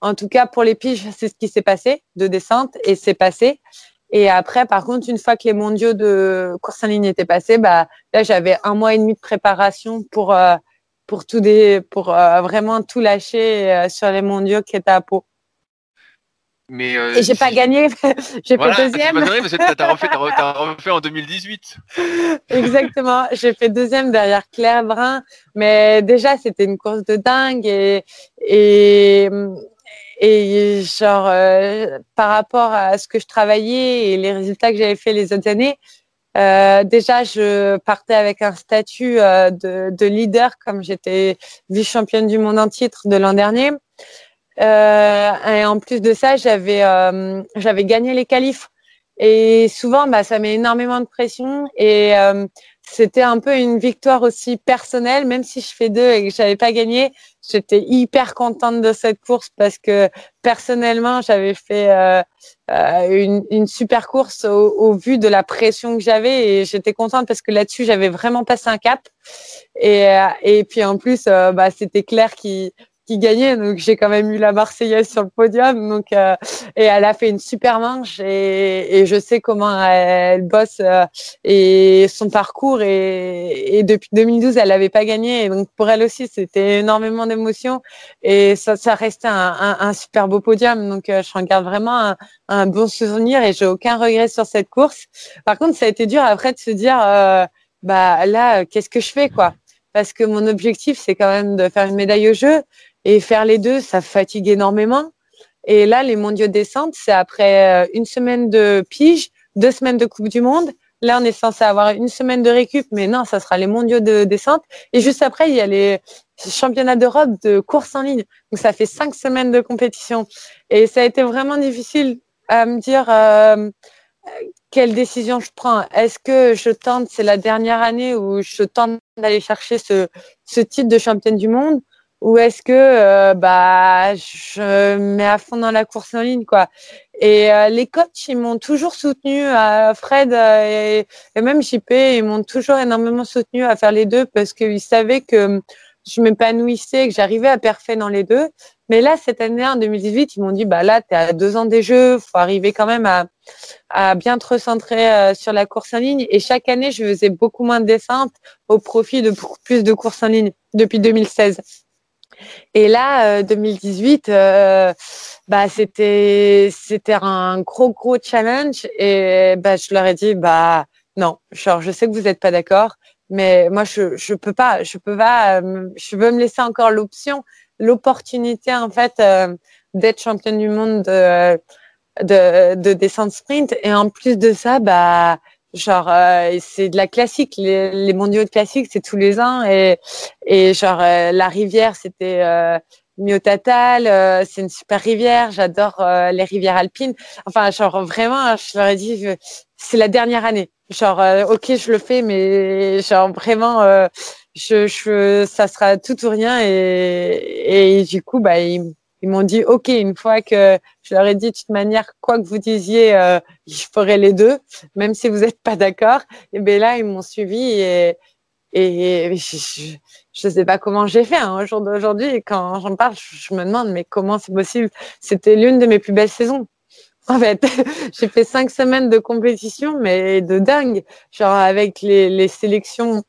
En tout cas pour les piges, c'est ce qui s'est passé de descente et c'est passé. Et après, par contre, une fois que les mondiaux de course en ligne étaient passés, bah là j'avais un mois et demi de préparation pour euh, pour tout des pour euh, vraiment tout lâcher sur les mondiaux qui étaient à Pau. Mais euh, et j'ai pas gagné, j'ai fait deuxième. Pas mais t'as refait, as refait en 2018. Exactement, j'ai fait deuxième derrière Claire Brun, mais déjà c'était une course de dingue et et et genre euh, par rapport à ce que je travaillais et les résultats que j'avais fait les autres années, euh, déjà je partais avec un statut euh, de, de leader comme j'étais vice championne du monde en titre de l'an dernier. Euh, et en plus de ça, j'avais euh, j'avais gagné les qualifs. Et souvent, bah, ça met énormément de pression. Et euh, c'était un peu une victoire aussi personnelle, même si je fais deux et que j'avais pas gagné. J'étais hyper contente de cette course parce que personnellement, j'avais fait euh, une, une, super course au, au, vu de la pression que j'avais et j'étais contente parce que là-dessus, j'avais vraiment passé un cap. Et, et puis en plus, bah, c'était Claire qui qui gagnait. Donc j'ai quand même eu la Marseillaise sur le podium. Donc euh, et elle a fait une super manche et, et je sais comment elle, bosse euh, et son parcours. Et, et, depuis 2012, elle n'avait pas gagné. Et donc pour elle aussi, c'était énormément d'émotions et ça, ça restait un, un, un, super beau podium. Donc euh, je garde vraiment un, un, bon souvenir et j'ai aucun regret sur cette course. Par contre, ça a été dur après de se dire bah là, qu'est-ce que je fais quoi? Parce que mon objectif, c'est quand même de faire une médaille au jeu. Et faire les deux, ça fatigue énormément. Et là, les mondiaux de descente, c'est après euh, une semaine de pige, deux semaines de Coupe du Monde. Là, on est censé avoir une semaine de récup, mais non, ça sera les mondiaux de descente. Et juste après, il y a les championnats d'Europe de course en ligne. Donc, ça fait cinq semaines de compétition. Et ça a été vraiment difficile à me dire euh, quelle décision je prends. Est-ce que je tente, c'est la dernière année où je tente d'aller chercher ce, ce titre de championne du monde ou est-ce que euh, bah je mets à fond dans la course en ligne quoi. Et euh, les coachs ils m'ont toujours soutenu à Fred euh, et, et, même JP ils m'ont toujours énormément soutenu à faire les deux parce qu'ils savaient que je m'épanouissais que j'arrivais à parfait dans les deux. Mais là cette année en 2018 ils m'ont dit bah là tu à deux ans des jeux faut arriver quand même à à bien te recentrer sur la course en ligne. Et chaque année je faisais beaucoup moins de descentes au profit de plus de courses en ligne depuis 2016 et là, 2018, euh, euh, bah c'était c'était un gros gros challenge. Et bah je leur ai dit bah non, genre je sais que vous n'êtes pas d'accord, mais moi je je peux pas, je peux pas, euh, je veux me laisser encore l'option, l'opportunité en fait d'être championne du monde de, de de descente sprint. Et en plus de ça bah genre euh, c'est de la classique les, les mondiaux de classique c'est tous les ans. Et et genre euh, la rivière c'était euh, Miotatal euh, c'est une super rivière. J'adore les rivières alpines. Enfin genre vraiment je leur ai dit c'est la dernière année. Genre ok je le fais mais genre vraiment je, je ça sera tout ou rien. Et et du coup bah ils ils m'ont dit OK une fois que je leur ai dit de toute manière quoi que vous disiez euh, je ferai les deux même si vous n'êtes pas d'accord. Et ben là ils m'ont suivi et et je, je sais pas comment j'ai fait hein, au jour d'aujourd'hui quand j'en parle je, me demande mais comment c'est possible? C'était l'une de mes plus belles saisons en fait, j'ai fait cinq semaines de compétition, mais de dingue. Genre avec les, les sélections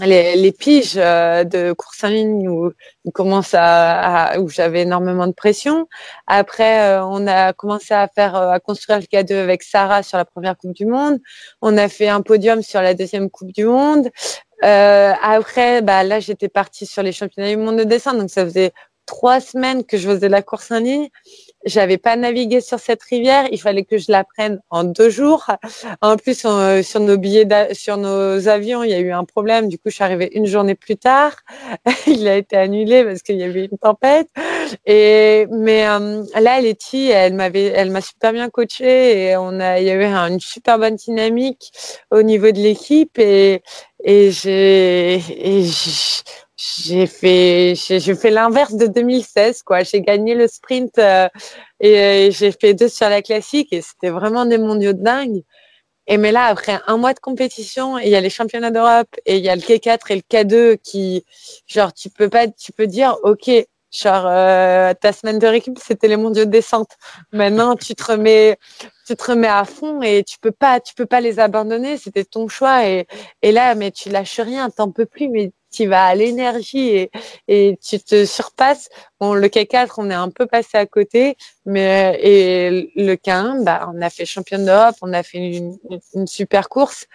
les, les piges euh, de course en ligne où, commence à, où j'avais énormément de pression. Après, euh, on a commencé à faire euh, à construire le K2 avec Sarah sur la première Coupe du Monde. On a fait un podium sur la deuxième Coupe du Monde. Euh, après, bah là, j'étais partie sur les championnats du monde de dessin, donc ça faisait trois semaines que je faisais la course en ligne j'avais pas navigué sur cette rivière. Il fallait que je la prenne en deux jours. En plus, sur nos billets, sur nos avions, il y a eu un problème. Du coup, je suis arrivée une journée plus tard. il a été annulé parce qu'il y avait une tempête. Et mais euh, là, Letty, elle m'avait, elle m'a super bien coachée et on a, il y avait une super bonne dynamique au niveau de l'équipe et et j'ai j'ai fait j'ai fait l'inverse de 2016 quoi. J'ai gagné le sprint euh, et, j'ai fait deux sur la classique et c'était vraiment des mondiaux de dingue. Et mais là après un mois de compétition il y a les championnats d'Europe et il y a le K4 et le K2 qui genre tu peux pas tu peux dire ok genre euh, ta semaine de récup c'était les mondiaux de descente. Maintenant tu te remets tu te remets à fond et tu peux pas tu peux pas les abandonner c'était ton choix et, et là mais tu lâches rien t'en peux plus mais tu vas à l'énergie et, tu te surpasses. Bon, le K4, on est un peu passé à côté, mais et le K1, bah, on a fait championne d'Europe, on a fait une, une super course.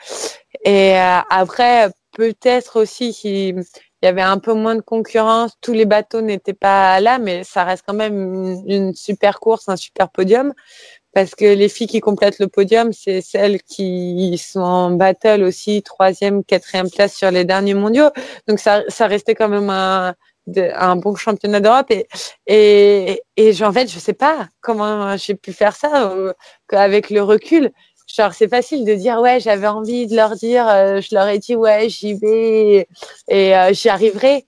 Et euh, après, peut-être aussi qu'il y avait un peu moins de concurrence, tous les bateaux n'étaient pas là, mais ça reste quand même une super course, un super podium parce que les filles qui complètent le podium, c'est celles qui sont en battle aussi, troisième, quatrième place sur les derniers mondiaux. Donc ça, ça restait quand même un, un bon championnat d'Europe. Et et et en fait je sais pas comment j'ai pu faire ça euh, avec le recul. Genre c'est facile de dire ouais j'avais envie de leur dire euh, je leur ai dit ouais j'y vais et euh, j'y arriverai.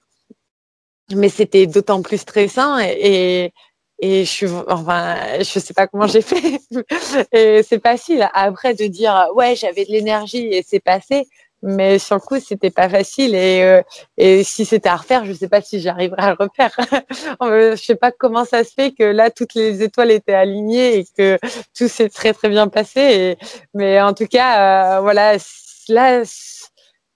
Mais c'était d'autant plus stressant et, et je suis, enfin, je sais pas comment j'ai fait. et c'est facile après de dire, ouais, j'avais de l'énergie et c'est passé. Mais sur le coup, c'était pas facile. Et, euh, et si c'était à refaire, je sais pas si j'arriverai à le refaire. je sais pas comment ça se fait que là, toutes les étoiles étaient alignées et que tout s'est très, très bien passé. Et, mais en tout cas, euh, voilà, là,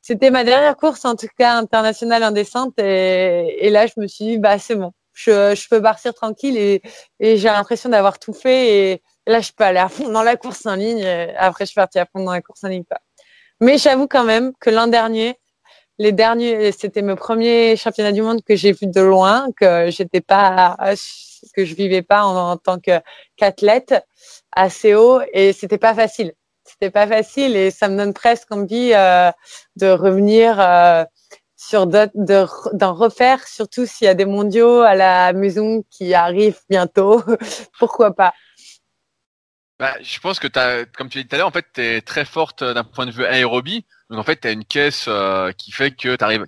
c'était ma dernière course, en tout cas, internationale en descente. Et, et là, je me suis dit, bah, c'est bon je, peux partir tranquille et, j'ai l'impression d'avoir tout fait. Et là, je peux aller à fond dans la course en ligne. après, je suis partie à fond dans la course en ligne. Mais j'avoue quand même que l'an dernier, les derniers, c'était mes premiers championnats du monde que j'ai vu de loin, que j'étais pas, que je vivais pas en, tant qu'athlète assez haut et c'était pas facile. C'était pas facile et ça me donne presque envie euh, de revenir. Euh, sur d'en refaire, surtout s'il y a des mondiaux à la maison qui arrivent bientôt. Pourquoi pas? Bah, Je pense que, comme tu l'as dit tout à l'heure, en fait, tu es très forte d'un point de vue aérobie. Donc, en fait, tu as une caisse euh, qui fait que tu arrives,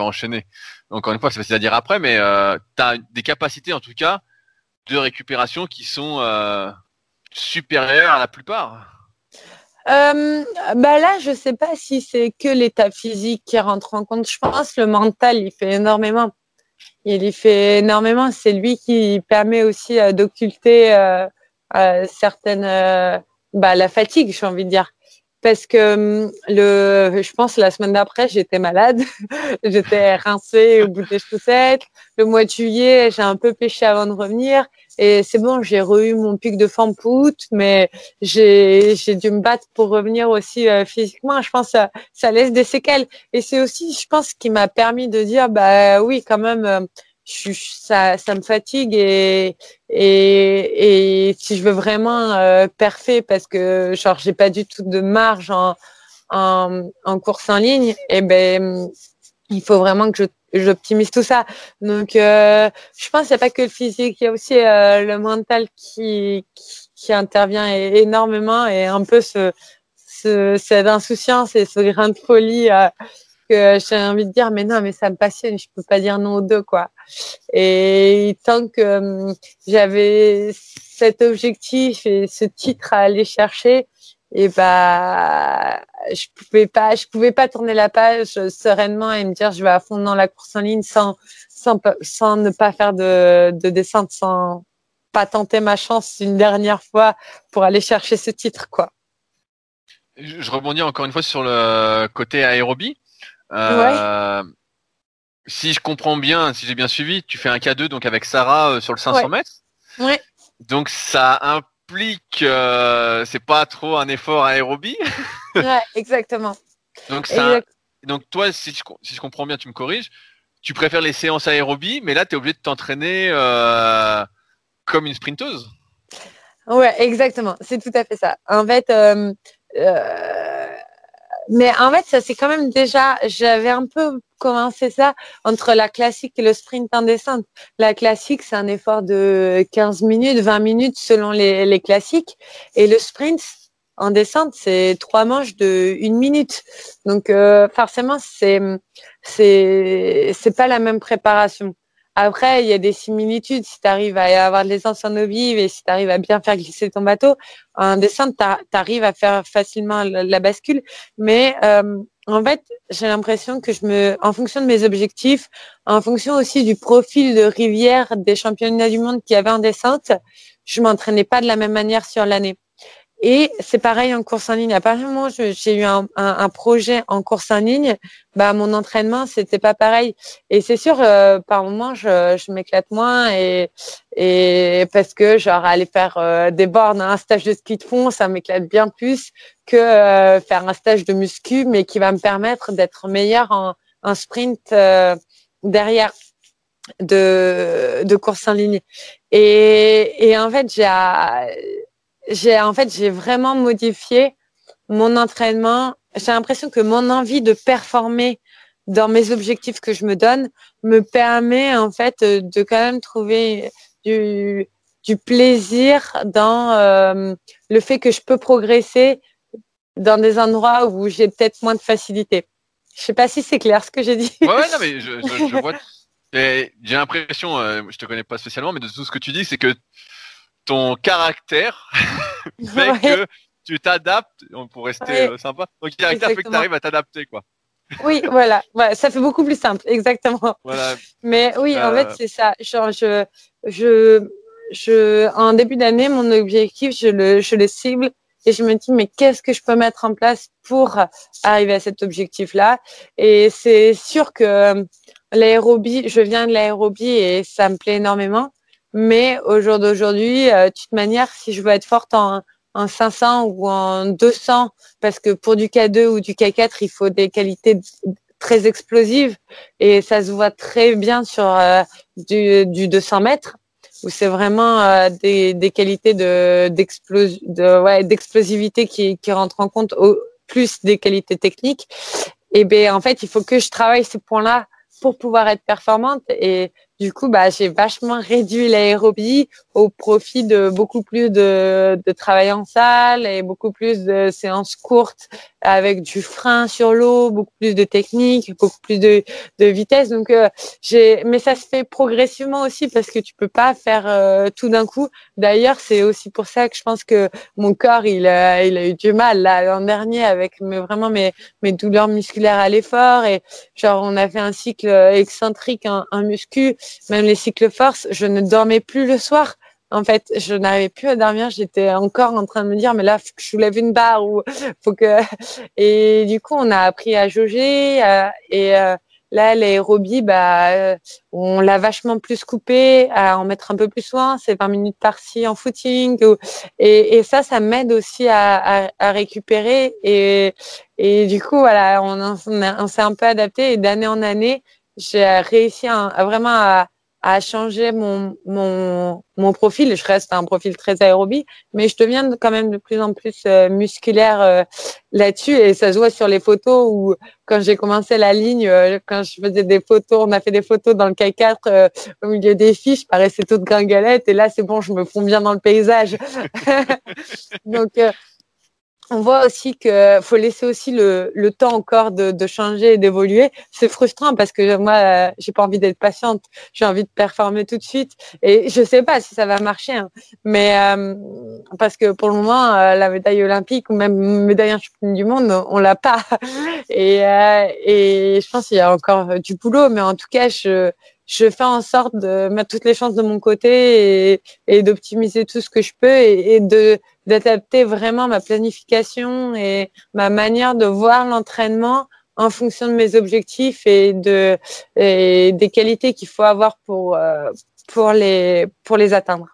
à enchaîner. Encore une fois, c'est facile à dire après, mais euh, tu as des capacités, en tout cas, de récupération qui sont euh, supérieures à la plupart. Euh, bah là, je sais pas si c'est que l'état physique qui rentre en compte. Je pense le mental, il fait énormément. Il y fait énormément. C'est lui qui permet aussi euh, d'occulter euh, euh certaines, euh, bah, la fatigue, j'ai envie de dire. Parce que le, je pense la semaine d'après, j'étais malade, j'étais rincée au bout des chaussettes. Le mois de juillet, j'ai un peu pêché avant de revenir. Et c'est bon, j'ai re mon pic de forme pour mais j'ai, j'ai dû me battre pour revenir aussi euh, physiquement. Je pense que ça, ça laisse des séquelles. Et c'est aussi, je pense, ce qui m'a permis de dire, bah oui, quand même, euh, je, ça, ça me fatigue et, et, et si je veux vraiment euh, parfait parce que genre j'ai pas du tout de marge en, en, en course en ligne, et eh ben il faut vraiment que je j'optimise tout ça. Donc, euh, je pense qu'il n'y a pas que le physique, il y a aussi euh, le mental qui, qui, intervient énormément et un peu ce, ce, cette insouciance et ce grain de folie euh, que j'ai envie de dire, mais non, mais ça me passionne, je peux pas dire non aux deux, quoi. Et tant que j'avais cet objectif et ce titre à aller chercher, et bah je pouvais pas je pouvais pas tourner la page sereinement et me dire je vais à fond dans la course en ligne sans sans sans ne pas faire de de descente sans pas tenter ma chance une dernière fois pour aller chercher ce titre quoi. Je rebondis encore une fois sur le côté aérobie. Euh, Si je comprends bien, si j'ai bien suivi, tu fais un K2 donc avec Sarah euh, sur le 500 mètres. Donc ça implique, euh, c'est pas trop un effort aérobie. ouais, exactement. Donc, donc toi, si je, si je, comprends bien, tu me corriges, tu préfères les séances aérobie, mais là, tu es obligé de t'entraîner euh, comme une sprinteuse. Ouais, exactement. C'est tout à fait ça. En fait, euh, euh, mais en fait, ça c'est quand même déjà, j'avais un peu commencé ça entre la classique et le sprint en descente. La classique, c'est un effort de 15 minutes, 20 minutes selon les, les classiques. Et le sprint, en descente, c'est trois manches de une minute. Donc euh, forcément, c'est c'est c'est pas la même préparation. Après, il y a des similitudes. Si tu arrives à avoir de l'essence en eau vive et si tu arrives à bien faire glisser ton bateau, en descente, tu arrives à faire facilement la, bascule. Mais euh, en fait, j'ai l'impression que je me, en fonction de mes objectifs, en fonction aussi du profil de rivière des championnats du monde qu'il y avait en descente, je m'entraînais pas de la même manière sur l'année. Et c'est pareil en course en ligne. À partir du moment où j'ai eu un, projet en course en ligne, bah mon entraînement c'était pas pareil. Et c'est sûr, euh, par moment je, je m'éclate moins et et parce que genre aller faire euh, des bornes, un stage de ski de fond, ça m'éclate bien plus que euh, faire un stage de muscu, mais qui va me permettre d'être meilleur en, en sprint derrière de de course en ligne. Et et en fait j'ai j'ai en fait j'ai vraiment modifié mon entraînement. J'ai l'impression que mon envie de performer dans mes objectifs que je me donne me permet en fait de quand même trouver du, du plaisir dans euh, le fait que je peux progresser dans des endroits où j'ai peut-être moins de facilité. Je sais pas si c'est clair ce que j'ai dit. Ouais, ouais, non, mais je, je, je vois. J'ai l'impression, euh, je te connais pas spécialement, mais de tout ce que tu dis, c'est que ton caractère fait que tu t'adaptes, pour rester euh, sympa, ton caractère fait que tu arrives à t'adapter, quoi. Oui, voilà, ça fait beaucoup plus simple, exactement. Voilà. Mais oui, en fait, euh. c'est ça. Genre, je, je, je, en début d'année, mon objectif, je le, je le cible et je me dis, mais qu'est-ce que je peux mettre en place pour arriver à cet objectif-là? Et c'est sûr que l'aérobie, je viens de l'aérobie et ça me plaît énormément. Mais au jour d'aujourd'hui, euh, de toute manière, si je veux être forte en, en 500 ou en 200, parce que pour du K2 ou du K4, il faut des qualités très explosives et ça se voit très bien sur euh, du, du 200 mètres où c'est vraiment euh, des, des qualités de de ouais, d'explosivité qui, qui rentrent en compte au, plus des qualités techniques. Et ben en fait, il faut que je travaille ces points-là pour pouvoir être performante et du coup, bah, j'ai vachement réduit l'aérobie au profit de beaucoup plus de, de, travail en salle et beaucoup plus de séances courtes avec du frein sur l'eau, beaucoup plus de technique, beaucoup plus de, de vitesse. Donc, euh, j'ai, mais ça se fait progressivement aussi parce que tu peux pas faire euh, tout d'un coup. D'ailleurs, c'est aussi pour ça que je pense que mon corps, il a, il a eu du mal l'an dernier avec mes, vraiment mes, mes douleurs musculaires à l'effort et genre on a fait un cycle excentrique, un, un muscu même les cycles force, je ne dormais plus le soir. En fait, je n'arrivais plus à dormir. J'étais encore en train de me dire, mais là, faut que je soulève une barre ou faut que. Et du coup, on a appris à jauger euh, et euh, là, l'aérobie, bah, euh, on l'a vachement plus coupé, à en mettre un peu plus soin. C'est 20 minutes par-ci en footing. Et, et, ça, ça m'aide aussi à, à, à, récupérer. Et, et du coup, voilà, on, on, s'est un peu adapté et d'année en année, j'ai réussi à, vraiment à, à changer mon, mon, mon profil. Je reste un profil très aérobie, mais je deviens quand même de plus en plus euh, musculaire euh, là-dessus. Et ça se voit sur les photos où, quand j'ai commencé la ligne, euh, quand je faisais des photos, on a fait des photos dans le K4 au milieu des fiches, je paraissais toute gringalette. Et là, c'est bon, je me fonds bien dans le paysage. Donc, on voit aussi que faut laisser aussi le, le temps encore de, de changer et d'évoluer. C'est frustrant parce que moi, euh, j'ai pas envie d'être patiente. J'ai envie de performer tout de suite. Et je sais pas si ça va marcher, hein. mais euh, parce que pour le moment, euh, la médaille olympique ou même médaille du monde, on l'a pas. Et, et je pense qu'il y a encore du boulot, mais en tout cas, je je fais en sorte de mettre toutes les chances de mon côté et, et d'optimiser tout ce que je peux et, et de d'adapter vraiment ma planification et ma manière de voir l'entraînement en fonction de mes objectifs et de et des qualités qu'il faut avoir pour euh, pour les pour les atteindre.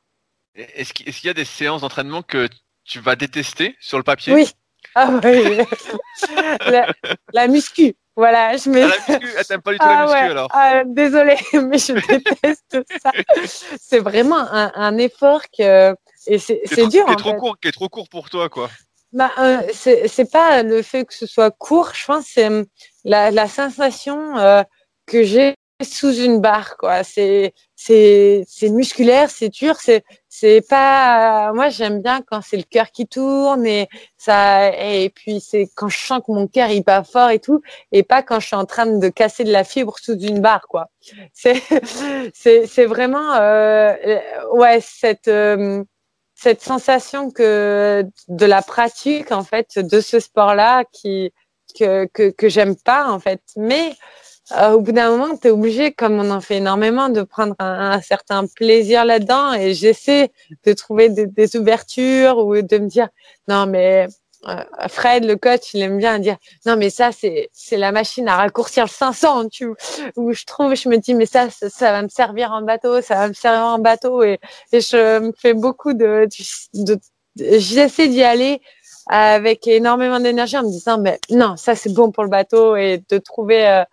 Est-ce qu'il y a des séances d'entraînement que tu vas détester sur le papier? Oui. Ah oui. la, la muscu Voilà, je mets. Ah, la muscu, ah, t'aimes pas du tout la Ah muscu ouais, alors ah, désolée, mais je déteste ça. C'est vraiment un, un effort que et c'est dur. Qui est trop fait. court, qui est trop court pour toi, quoi. Bah, euh, c'est c'est pas le fait que ce soit court, je pense, c'est la, la sensation euh, que j'ai sous une barre, quoi. C'est c'est c'est musculaire, c'est dur, c'est c'est pas. moi, j'aime bien quand c'est le cœur qui tourne et ça et puis c'est quand je sens que mon cœur il bat fort et tout, et pas quand je suis en train de casser de la fibre sous une barre, quoi. C'est c'est c'est vraiment euh, ouais cette euh, cette sensation que de la pratique en fait de ce sport-là qui que que, que j'aime pas en fait mais euh, au bout d'un moment tu es obligé comme on en fait énormément de prendre un, un certain plaisir là-dedans et j'essaie de trouver des, des ouvertures ou de me dire non mais euh, Fred le coach il aime bien dire non mais ça c'est la machine à raccourcir le 500 tu où je trouve je me dis mais ça, ça va me servir en bateau ça va me servir en bateau et et je me fais beaucoup de, de, de- j'essaie d'y aller avec énormément d'énergie en me disant mais non ça c'est bon pour le bateau et de trouver euh,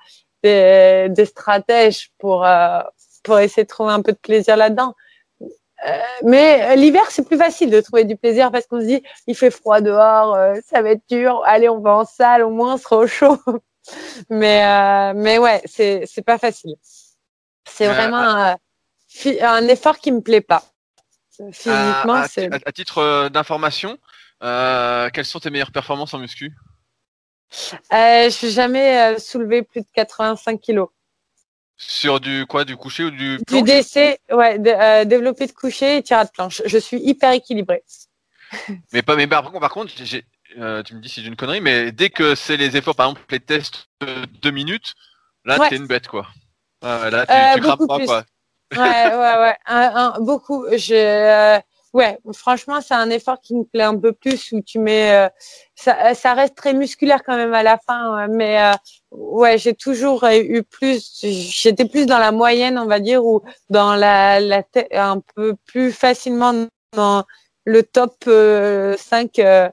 des, des stratèges pour euh, pour essayer de trouver un peu de plaisir là-dedans. Euh, mais euh, l'hiver c'est plus facile de trouver du plaisir parce qu'on se dit il fait froid dehors euh, ça va être dur. Allez on va en salle au moins on sera au chaud. Mais mais ouais c'est c'est pas facile. C'est vraiment un effort qui me plaît pas. Physiquement à, à- c'est à- à titre d'information, quelles sont tes meilleures performances en muscu? Je n'ai jamais euh, soulevé plus de 85 kilos. Sur du quoi, du coucher ou du Du planche DC, ouais, de, euh, développé de coucher et tirade de planche. Je suis hyper équilibrée. Mais pas, mais par contre, par contre, euh, tu me dis si j'ai une connerie, mais dès que c'est les efforts, par exemple les tests de deux minutes, là Ouais. t'es une bête quoi. Là tu, Euh, tu pas plus. quoi. Ouais, ouais, ouais, un- un- beaucoup. Je, euh, ouais, franchement, c'est un effort qui me plaît un peu plus où tu mets, euh, ça, ça reste très musculaire quand même à la fin, mais euh, ouais, j'ai toujours eu plus, j'étais plus dans la moyenne, on va dire, ou dans la, la un peu plus facilement dans le top euh, 5 euh,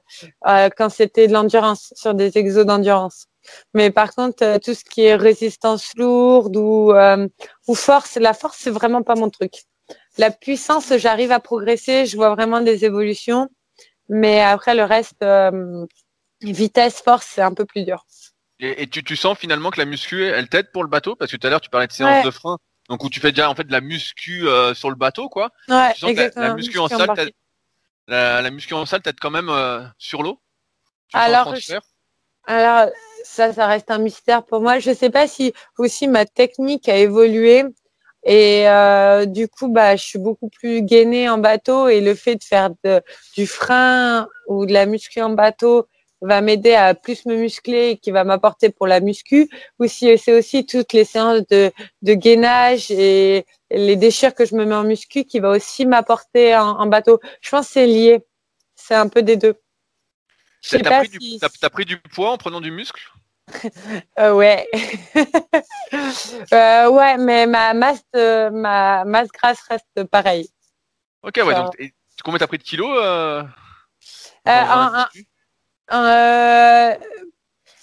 euh, quand c'était de l'endurance, sur des exos d'endurance. Mais par contre, euh, tout ce qui est résistance lourde ou, euh, ou force, la force, c'est vraiment pas mon truc. La puissance, j'arrive à progresser, je vois vraiment des évolutions. Mais après, le reste, euh, vitesse, force, c'est un peu plus dur. Et, et tu, tu sens finalement que la muscu, elle t'aide pour le bateau? Parce que tout à l'heure tu parlais de séance Ouais. de frein, donc où tu fais déjà en fait de la muscu euh, sur le bateau quoi. Ouais, Tu sens que la- la muscu en salle, t'aide- La, la muscu en salle t'aide quand même euh, sur l'eau? Alors, Alors, ça, ça reste un mystère pour moi. Je sais pas si aussi ma technique a évolué. Et euh, du coup, bah, je suis beaucoup plus gainée en bateau et le fait de faire de- du frein ou de la muscu en bateau va m'aider à plus me muscler et qui va m'apporter pour la muscu. Ou si c'est aussi toutes les séances de, de gainage et les déchires que je me mets en muscu qui va aussi m'apporter en, en bateau. Je pense que c'est lié. C'est un peu des deux. T'as pris, si- pris du poids en prenant du muscle? Euh, ouais. Euh, ouais, mais ma masse, de- ma masse grasse reste pareille. Ok, ouais, donc et combien t'as pris de kilos euh, Euh, un- un- Euh,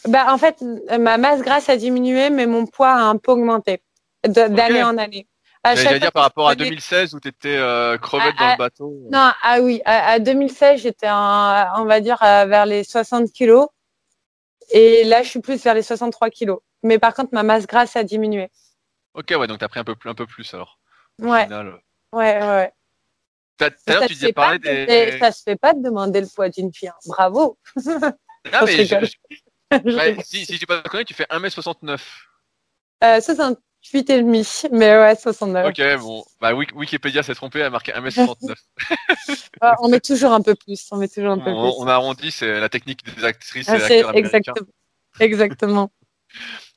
bah, en fait, ma masse grasse a diminué, mais mon poids a un peu augmenté d'année en année. J'allais dire par rapport à je prenais- 2016 où t'étais euh, crevette Ah, dans ah, le bateau. Non, ah oui, à, à 2016, j'étais, on va dire, vers les 60 kilos. Et là, je suis plus vers les 63 kilos. Mais par contre, ma masse grasse a diminué. Ok, ouais, donc t'as pris un peu plus, un peu plus alors. Au Ouais, final. ouais, ouais. Tout à l'heure, tu disais fait pas parler de des. demander- ça se fait pas de demander le poids d'une fille. hein. Bravo. Ah, mais je je- ouais, si, si tu pas connu, tu fais 1m69. Euh, 68 et demi, mais ouais, 69. Ok, bon. Bah, Wik- Wikipédia s'est trompé, elle a marqué 1m69. Ouais, on met toujours un peu plus. On met toujours un peu on, plus. on a arrondi, c'est la technique des actrices Ah, et exactement. Exactement.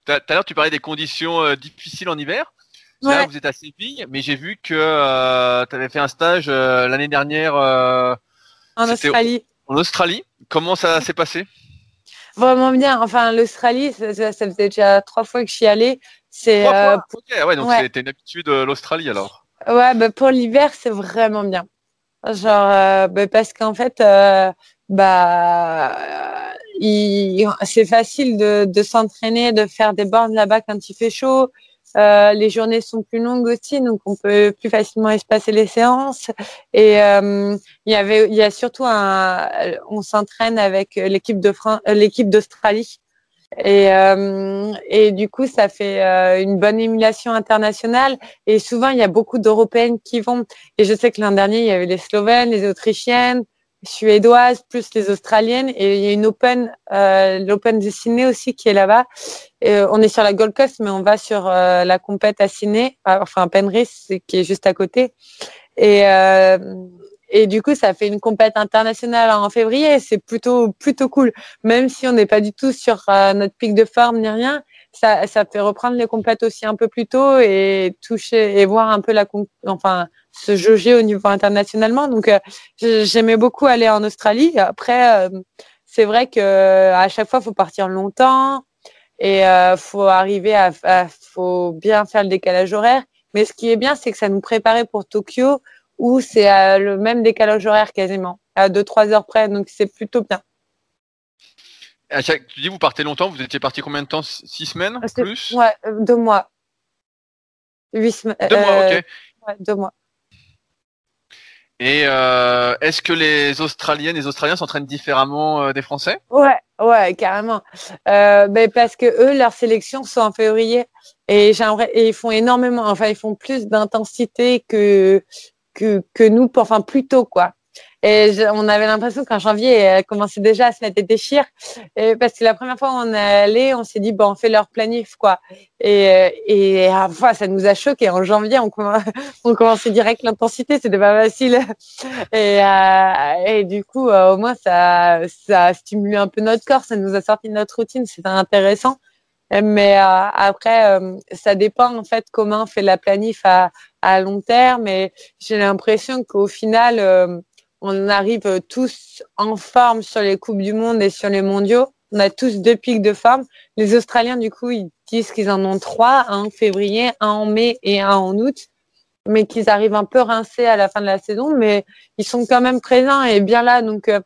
Tout à l'heure, tu parlais des conditions euh, difficiles en hiver. Là, Ouais. vous êtes à Séville, mais j'ai vu que euh, tu avais fait un stage euh, l'année dernière En Australie. en Australie. Comment ça s'est passé? Vraiment bien. Enfin, l'Australie, ça, ça- ça faisait déjà trois fois que j'y allais. C'est Trois euh, fois Ok, ouais, donc ouais. c'était une habitude euh, l'Australie alors. Ouais, bah, pour l'hiver, c'est vraiment bien. Genre, euh, bah, parce qu'en fait, euh, bah, c'est facile de, de s'entraîner, de faire des bornes là-bas quand il fait chaud. Euh, les journées sont plus longues aussi, donc on peut plus facilement espacer les séances. Et euh, il y avait, il y a surtout un, on s'entraîne avec l'équipe de France, euh, l'équipe d'Australie. Et, euh, et du coup, ça fait euh, une bonne émulation internationale. Et souvent, il y a beaucoup d'Européennes qui vont. Et je sais que l'an dernier, il y avait les Slovènes, les Autrichiennes, suédoises plus les australiennes et il y a une open euh, l'open de Sydney aussi qui est là-bas. Euh, on est sur la Gold Coast mais on va sur euh, la compète à Sydney enfin Penrith qui est juste à côté. Et euh, et du coup ça fait une compète internationale en février c'est plutôt plutôt cool. Même si on n'est pas du tout sur notre pic de forme ni rien ça, ça fait reprendre les compètes aussi un peu plus tôt et toucher et voir un peu la enfin se jauger au niveau internationalement. Donc euh, j'aimais beaucoup aller en Australie. Après, euh, c'est vrai que à chaque fois, faut partir longtemps et euh, faut arriver à, faut bien faire le décalage horaire. Mais ce qui est bien, c'est que ça nous préparait pour Tokyo où c'est le même décalage horaire quasiment à 2-3 heures près. Donc c'est plutôt bien. Tu dis vous partez longtemps, vous étiez parti combien de temps? Six semaines plus? Ouais, deux mois. Huit semaines. Deux mois, ok. Ouais, deux mois. Et euh, est-ce que les Australiennes et les Australiens s'entraînent différemment euh, des Français? Ouais, ouais, carrément. Euh, ben parce que eux, leurs sélections sont en février et j'aimerais ils font énormément, enfin ils font plus d'intensité que que que nous, enfin plus tôt quoi. Et on avait l'impression qu'en janvier, elle commençait déjà à se mettre des déchires. Et parce que la première fois où on est allé, on s'est dit, bon, on fait leur planif, quoi. Et, et à fois, ça nous a choqué. En janvier, on, on commençait direct l'intensité, c'était pas facile. Et, euh, et du coup, euh, au moins, ça, ça a stimulé un peu notre corps, ça nous a sorti de notre routine, c'était intéressant. Mais euh, après, euh, ça dépend en fait comment on fait la planif à, à long terme. Et j'ai l'impression qu'au final, euh, on arrive tous en forme sur les Coupes du Monde et sur les mondiaux. On a tous deux pics de forme. Les Australiens, du coup, ils disent qu'ils en ont trois, un en février, un en mai et un en août, mais qu'ils arrivent un peu rincés à la fin de la saison, mais ils sont quand même présents et bien là. Donc, euh,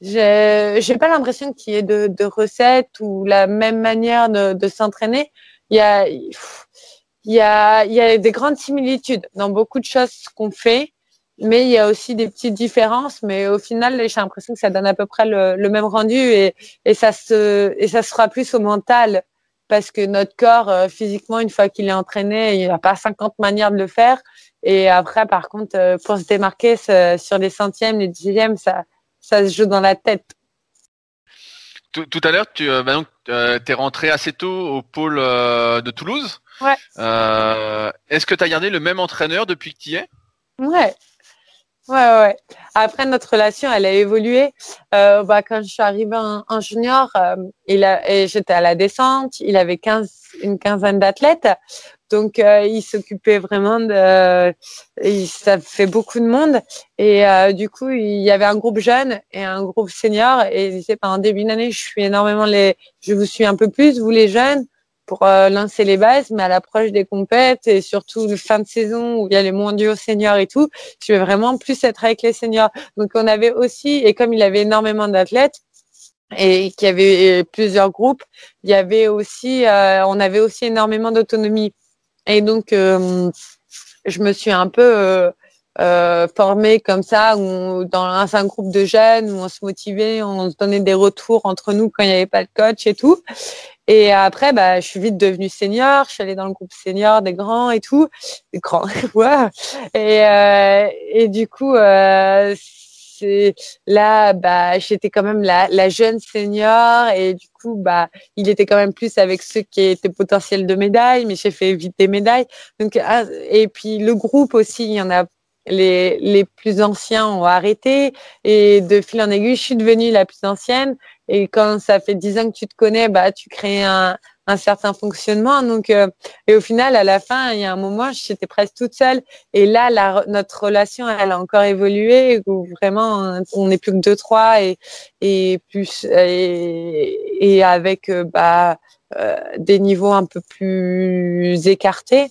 j'ai pas l'impression qu'il y ait de, de, recettes ou la même manière de, de s'entraîner. Il y a, y a, il y a des grandes similitudes dans beaucoup de choses qu'on fait mais il y a aussi des petites différences. Mais au final, j'ai l'impression que ça donne à peu près le, le, même rendu et, et ça se et ça sera plus au mental parce que notre corps euh, physiquement, une fois qu'il est entraîné, il n'y a pas 50 manières de le faire. Et après, par contre, euh, pour se démarquer sur les centièmes, les dixièmes, ça ça se joue dans la tête. Tout, tout à l'heure, tu bah euh, es rentré assez tôt au pôle de Toulouse. Ouais. Est-ce que tu as gardé le même entraîneur depuis que tu y es? Ouais, Ouais, ouais. Après, notre relation, elle a évolué. Euh, bah, quand je suis arrivée en, junior, euh, il a, et j'étais à la descente, il avait 15, une quinzaine d'athlètes. Donc, euh, il s'occupait vraiment de... ça fait beaucoup de monde. Et euh, du coup, il y avait un groupe jeune et un groupe senior. Et il disait, pendant début d'année, je suis énormément les... Je vous suis un peu plus, vous les jeunes pour euh, lancer les bases, mais à l'approche des compètes et surtout le fin de saison où il y a les mondiaux seniors et tout, je vais vraiment plus être avec les seniors. Donc on avait aussi, et comme il avait énormément d'athlètes, et qu'il y avait plusieurs groupes, il y avait aussi, euh, on avait aussi énormément d'autonomie. Et donc, euh, je me suis un peu euh, formée comme ça, où dans un groupe de jeunes, où on se motivait, on se donnait des retours entre nous quand il n'y avait pas de coach et tout. Et après, bah, je suis vite devenue senior. Je suis allée dans le groupe senior des grands et tout, des grands. ouais. Et euh, et du coup, euh, c'est là, bah, j'étais quand même la, la jeune senior et du coup, bah, il était quand même plus avec ceux qui étaient potentiels de médailles, mais j'ai fait vite des médailles. Donc, ah, et puis le groupe aussi, il y en a les, les plus anciens ont arrêté et de fil en aiguille, je suis devenue la plus ancienne. Et quand ça fait dix ans que tu te connais, bah, tu crées un, un certain fonctionnement. Donc, euh, et au final, à la fin, il y a un moment, j'étais presque toute seule. Et là, la, notre relation, elle a encore évolué. Vraiment, on n'est plus que deux, trois, et, et plus et, et avec euh, bah, euh, des niveaux un peu plus écartés.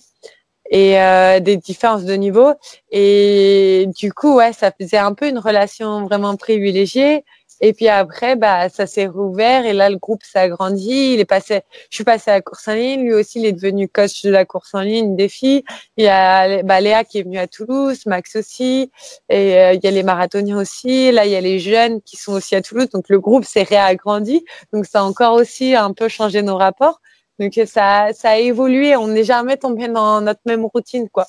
Et euh, des différences de niveau. Et du coup, ouais, ça faisait un peu une relation vraiment privilégiée. Et puis après, bah, ça s'est rouvert et là, le groupe s'est agrandi. Il est passé, je suis passée à la course en ligne. Lui aussi, il est devenu coach de la course en ligne des filles. Il y a bah, Léa qui est venue à Toulouse, Max aussi. Et euh, il y a les marathoniens aussi. Là, il y a les jeunes qui sont aussi à Toulouse. Donc, le groupe s'est réagrandi. Donc, ça a encore aussi un peu changé nos rapports. Donc, ça, ça a évolué. On n'est jamais tombé dans notre même routine, quoi.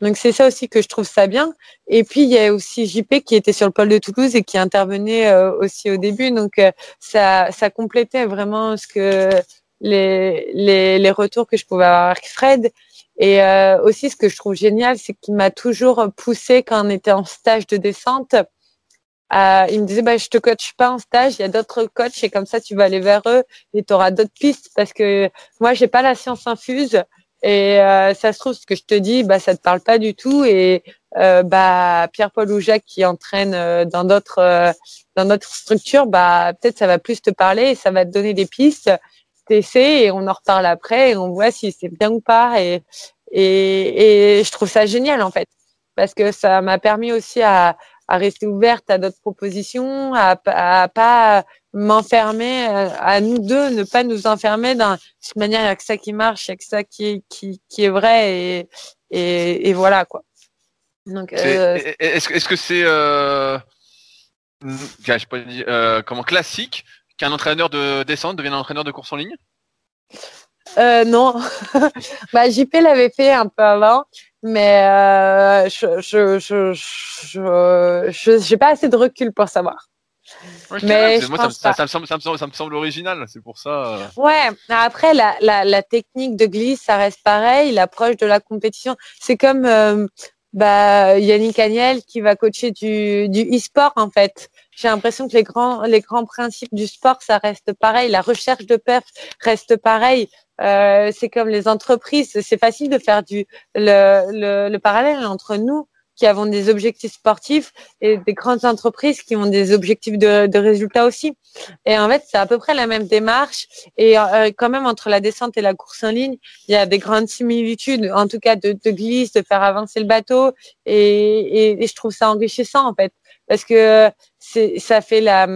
Donc c'est ça aussi que je trouve ça bien. Et puis il y a aussi JP qui était sur le pôle de Toulouse et qui intervenait euh, aussi au début. Donc euh, ça, ça complétait vraiment ce que les, les, les, retours que je pouvais avoir avec Fred. Et euh, aussi ce que je trouve génial, c'est qu'il m'a toujours poussé quand on était en stage de descente. Il me disait bah je te coach pas en stage, il y a d'autres coachs et comme ça tu vas aller vers eux et tu auras d'autres pistes parce que moi j'ai pas la science infuse. Et euh, ça se trouve, ce que je te dis, bah, ça te parle pas du tout. Et euh, bah, Pierre-Paul ou Jacques qui entraînent euh, dans d'autres euh, dans notre structure, bah, peut-être ça va plus te parler et ça va te donner des pistes. T'essaies et on en reparle après et on voit si c'est bien ou pas. Et, et, et je trouve ça génial en fait parce que ça m'a permis aussi à, à rester ouverte à d'autres propositions, à, à pas m'enfermer, euh, à nous deux, ne pas nous enfermer dans cette manière, il n'y a que ça qui marche, il n'y a que ça qui est, qui, qui est vrai et, et, et voilà quoi. Donc, euh... est-ce, est-ce que c'est euh, je pas dire, euh, comment classique qu'un entraîneur de descente devienne un entraîneur de course en ligne? Euh, non, bah, JP l'avait fait un peu avant, mais euh, je je je je j'ai pas assez de recul pour savoir. mais moi, ça, ça, me semble, ça, me semble, ça me semble original, c'est pour ça. Euh. Ouais, après, la, la, la, technique de glisse, ça reste pareil, l'approche de la compétition. C'est comme euh, bah, Yannick Agnel qui va coacher du, du e-sport, en fait. J'ai l'impression que les grands, les grands principes du sport, ça reste pareil. La recherche de perf reste pareil. Euh, c'est comme les entreprises. C'est facile de faire du le, le, le parallèle entre nous qui avons des objectifs sportifs et des grandes entreprises qui ont des objectifs de, de résultats aussi. Et en fait, c'est à peu près la même démarche. Et euh, quand même, entre la descente et la course en ligne, il y a des grandes similitudes, en tout cas de, de glisse, de faire avancer le bateau. Et, et, et, je trouve ça enrichissant, en fait, parce que ça fait la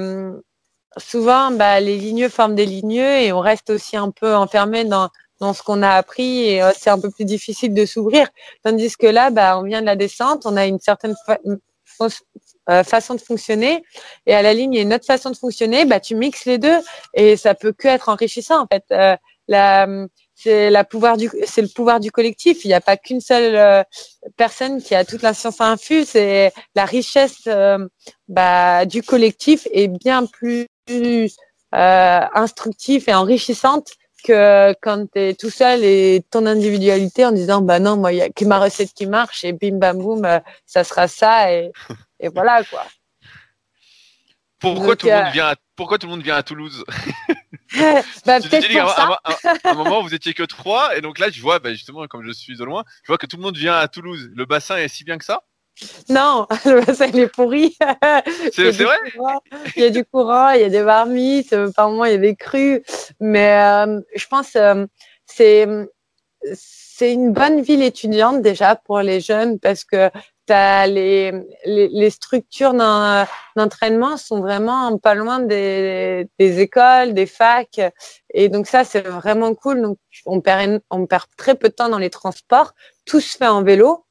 souvent, bah, les ligneux forment des ligneux et on reste aussi un peu enfermé dans, dans ce qu'on a appris et euh, c'est un peu plus difficile de s'ouvrir. Tandis que là, bah, on vient de la descente, on a une certaine euh, façon de fonctionner et à la ligne, il y a une autre façon de fonctionner. Bah, tu mixes les deux et ça peut que être enrichissant en fait. Euh, la, c'est la pouvoir du, c'est le pouvoir du collectif. Il n'y a pas qu'une seule personne qui a toute la science infuse. C'est la richesse bah, du collectif est bien plus euh, instructive et enrichissante que quand tu es tout seul et ton individualité en disant bah non moi il y a que ma recette qui marche et bim bam boum euh, ça sera ça et, et voilà quoi. Pourquoi tout le monde euh, vient à, pourquoi tout le monde vient à Toulouse bah, peut-être pour ça. À, un moment vous étiez que trois et donc là je vois bah, justement comme je suis de loin je vois que tout le monde vient à Toulouse le bassin est si bien que ça? Non, le bassin il est pourri. C'est vrai? Il y a du courant, il y a des marmites, par moments il y a des crues. Mais euh, je pense euh, c'est c'est une bonne ville étudiante déjà pour les jeunes parce que as les, les, les, structures d'entraînement sont vraiment pas loin des, des, écoles, des facs. Et donc ça, c'est vraiment cool. Donc on perd, on perd très peu de temps dans les transports. Tout se fait en vélo.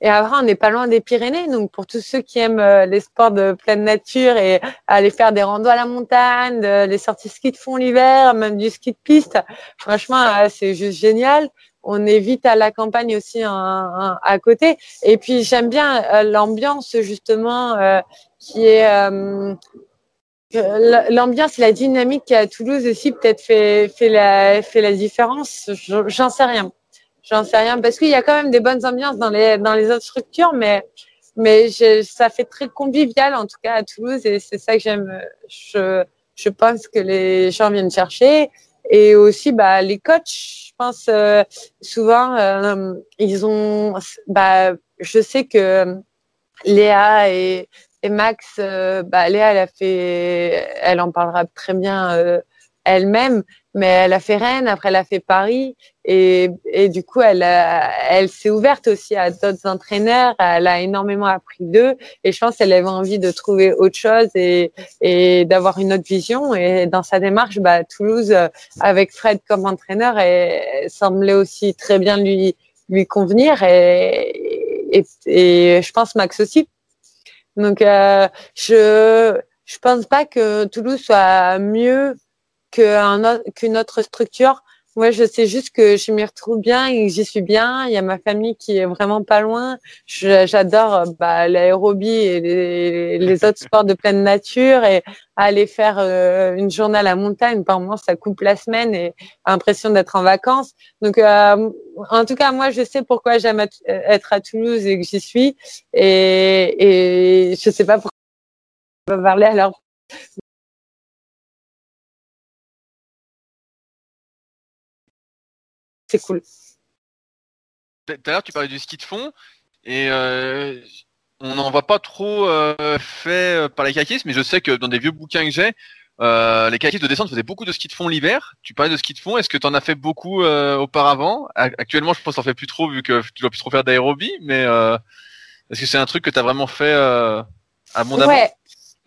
Et après, on n'est pas loin des Pyrénées. Donc, pour tous ceux qui aiment euh, les sports de pleine nature et aller faire des randos à la montagne, les sorties ski de fond l'hiver, même du ski de piste, franchement, euh, c'est juste génial. On est vite à la campagne aussi à côté. Et puis, j'aime bien euh, l'ambiance, justement, qui est... L'ambiance et la dynamique à Toulouse aussi peut-être fait, fait, la, fait la différence. J'en sais rien. J'en sais rien parce qu'il y a quand même des bonnes ambiances dans les autres structures, mais ça fait très convivial en tout cas à Toulouse et c'est ça que j'aime. Je pense que les gens viennent chercher et aussi bah les coachs. Je pense euh, souvent euh, ils ont bah je sais que Léa et Max, euh, bah, Léa, elle fait, elle en parlera très bien elle-même, mais elle a fait Rennes, après elle a fait Paris, et, et du coup, elle, elle s'est ouverte aussi à d'autres entraîneurs. Elle a énormément appris d'eux, et je pense qu'elle avait envie de trouver autre chose et, et d'avoir une autre vision. Et dans sa démarche, bah, Toulouse, avec Fred comme entraîneur, et, semblait aussi très bien lui lui convenir, et, et, et je pense Max aussi. Donc, euh, je je pense pas que Toulouse soit mieux qu'une autre structure. Moi, je sais juste que je m'y retrouve bien et que j'y suis bien. Il y a ma famille qui est vraiment pas loin. J'adore bah, l'aérobie et les, autres sports de pleine nature et aller faire euh, une journée à la montagne. Par moi, ça coupe la semaine et l'impression d'être en vacances. Donc, euh, en tout cas, moi, je sais pourquoi j'aime être à Toulouse et que j'y suis. Et, et je sais pas pourquoi va parler alors. C'est cool. Tout à l'heure, tu parlais du ski de fond et euh, on n'en voit pas trop euh, fait euh, par les kayakistes, mais je sais que dans des vieux bouquins que j'ai, les kayakistes de descente faisaient beaucoup de ski de fond l'hiver. Tu parlais de ski de fond, est-ce que tu en as fait beaucoup auparavant? Actuellement, je pense que tu fais plus trop vu que tu dois plus trop faire d'aérobie, mais est-ce que c'est un truc que tu as vraiment fait abondamment ouais.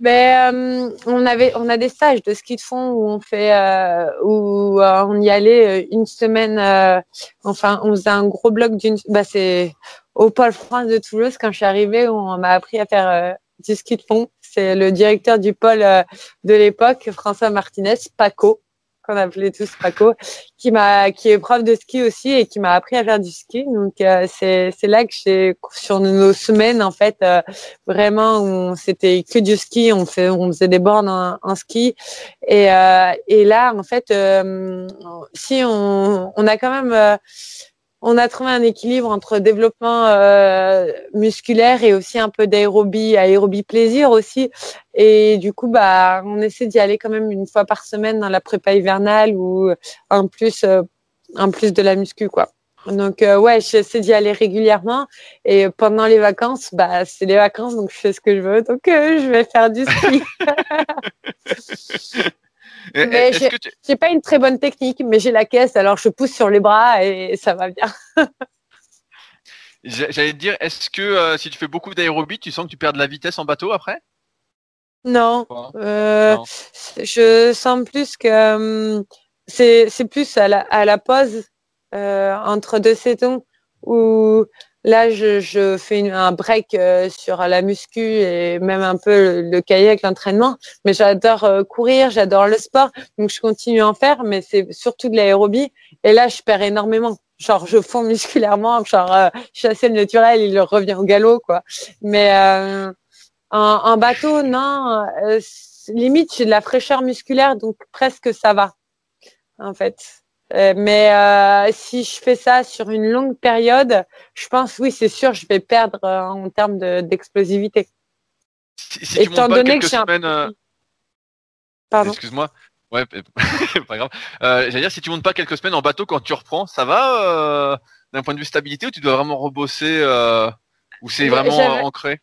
Ben, euh, on avait, on a des stages de ski de fond où on fait, euh, où euh, on y allait une semaine. enfin, on faisait un gros bloc d'une. Bah, c'est au pôle France de Toulouse quand je suis arrivée où on m'a appris à faire du ski de fond. C'est le directeur du pôle de l'époque, François Martinez, Paco, qu'on appelait tous Paco, qui m'a, qui est prof de ski aussi et qui m'a appris à faire du ski. Donc euh, c'est c'est là que j'ai sur nos semaines en fait euh, vraiment où c'était que du ski, on fait on faisait des bornes en, ski et euh, et là en fait si on on a quand même on a trouvé un équilibre entre développement euh, musculaire et aussi un peu d'aérobie, aérobie plaisir aussi. Et du coup, bah, on essaie d'y aller quand même une fois par semaine dans la prépa hivernale ou en plus, euh, en plus de la muscu, quoi. Donc euh, ouais, j'essaie d'y aller régulièrement et pendant les vacances, bah c'est les vacances donc je fais ce que je veux donc je vais faire du ski. Mais j'ai pas une très bonne technique, mais j'ai la caisse, alors je pousse sur les bras et ça va bien. J'allais te dire, est-ce que euh, si tu fais beaucoup d'aérobie, tu sens que tu perds de la vitesse en bateau après? Non. Euh, je sens plus que hum, c'est plus à la, à la pause euh, entre deux saisons où Là, je, je fais un break euh, sur la muscu et même un peu le, kayak, l'entraînement. Mais j'adore euh, courir, j'adore le sport, donc je continue à en faire. Mais c'est surtout de l'aérobie. Et là, je perds énormément. Genre, je fonds musculairement. Genre, euh, je suis assez naturel, il revient au galop, quoi. Mais en, en, bateau, non. limite, j'ai de la fraîcheur musculaire, donc presque ça va, en fait. Euh, mais euh, si je fais ça sur une longue période, je pense, oui, c'est sûr, je vais perdre euh, en termes d'explosivité. si, si Étant donné que j'ai un... Pardon. Excuse-moi. Ouais, pas grave. J'allais dire, si tu montes pas quelques semaines en bateau quand tu reprends, ça va d'un point de vue stabilité ou tu dois vraiment rebosser ou c'est vraiment ancré?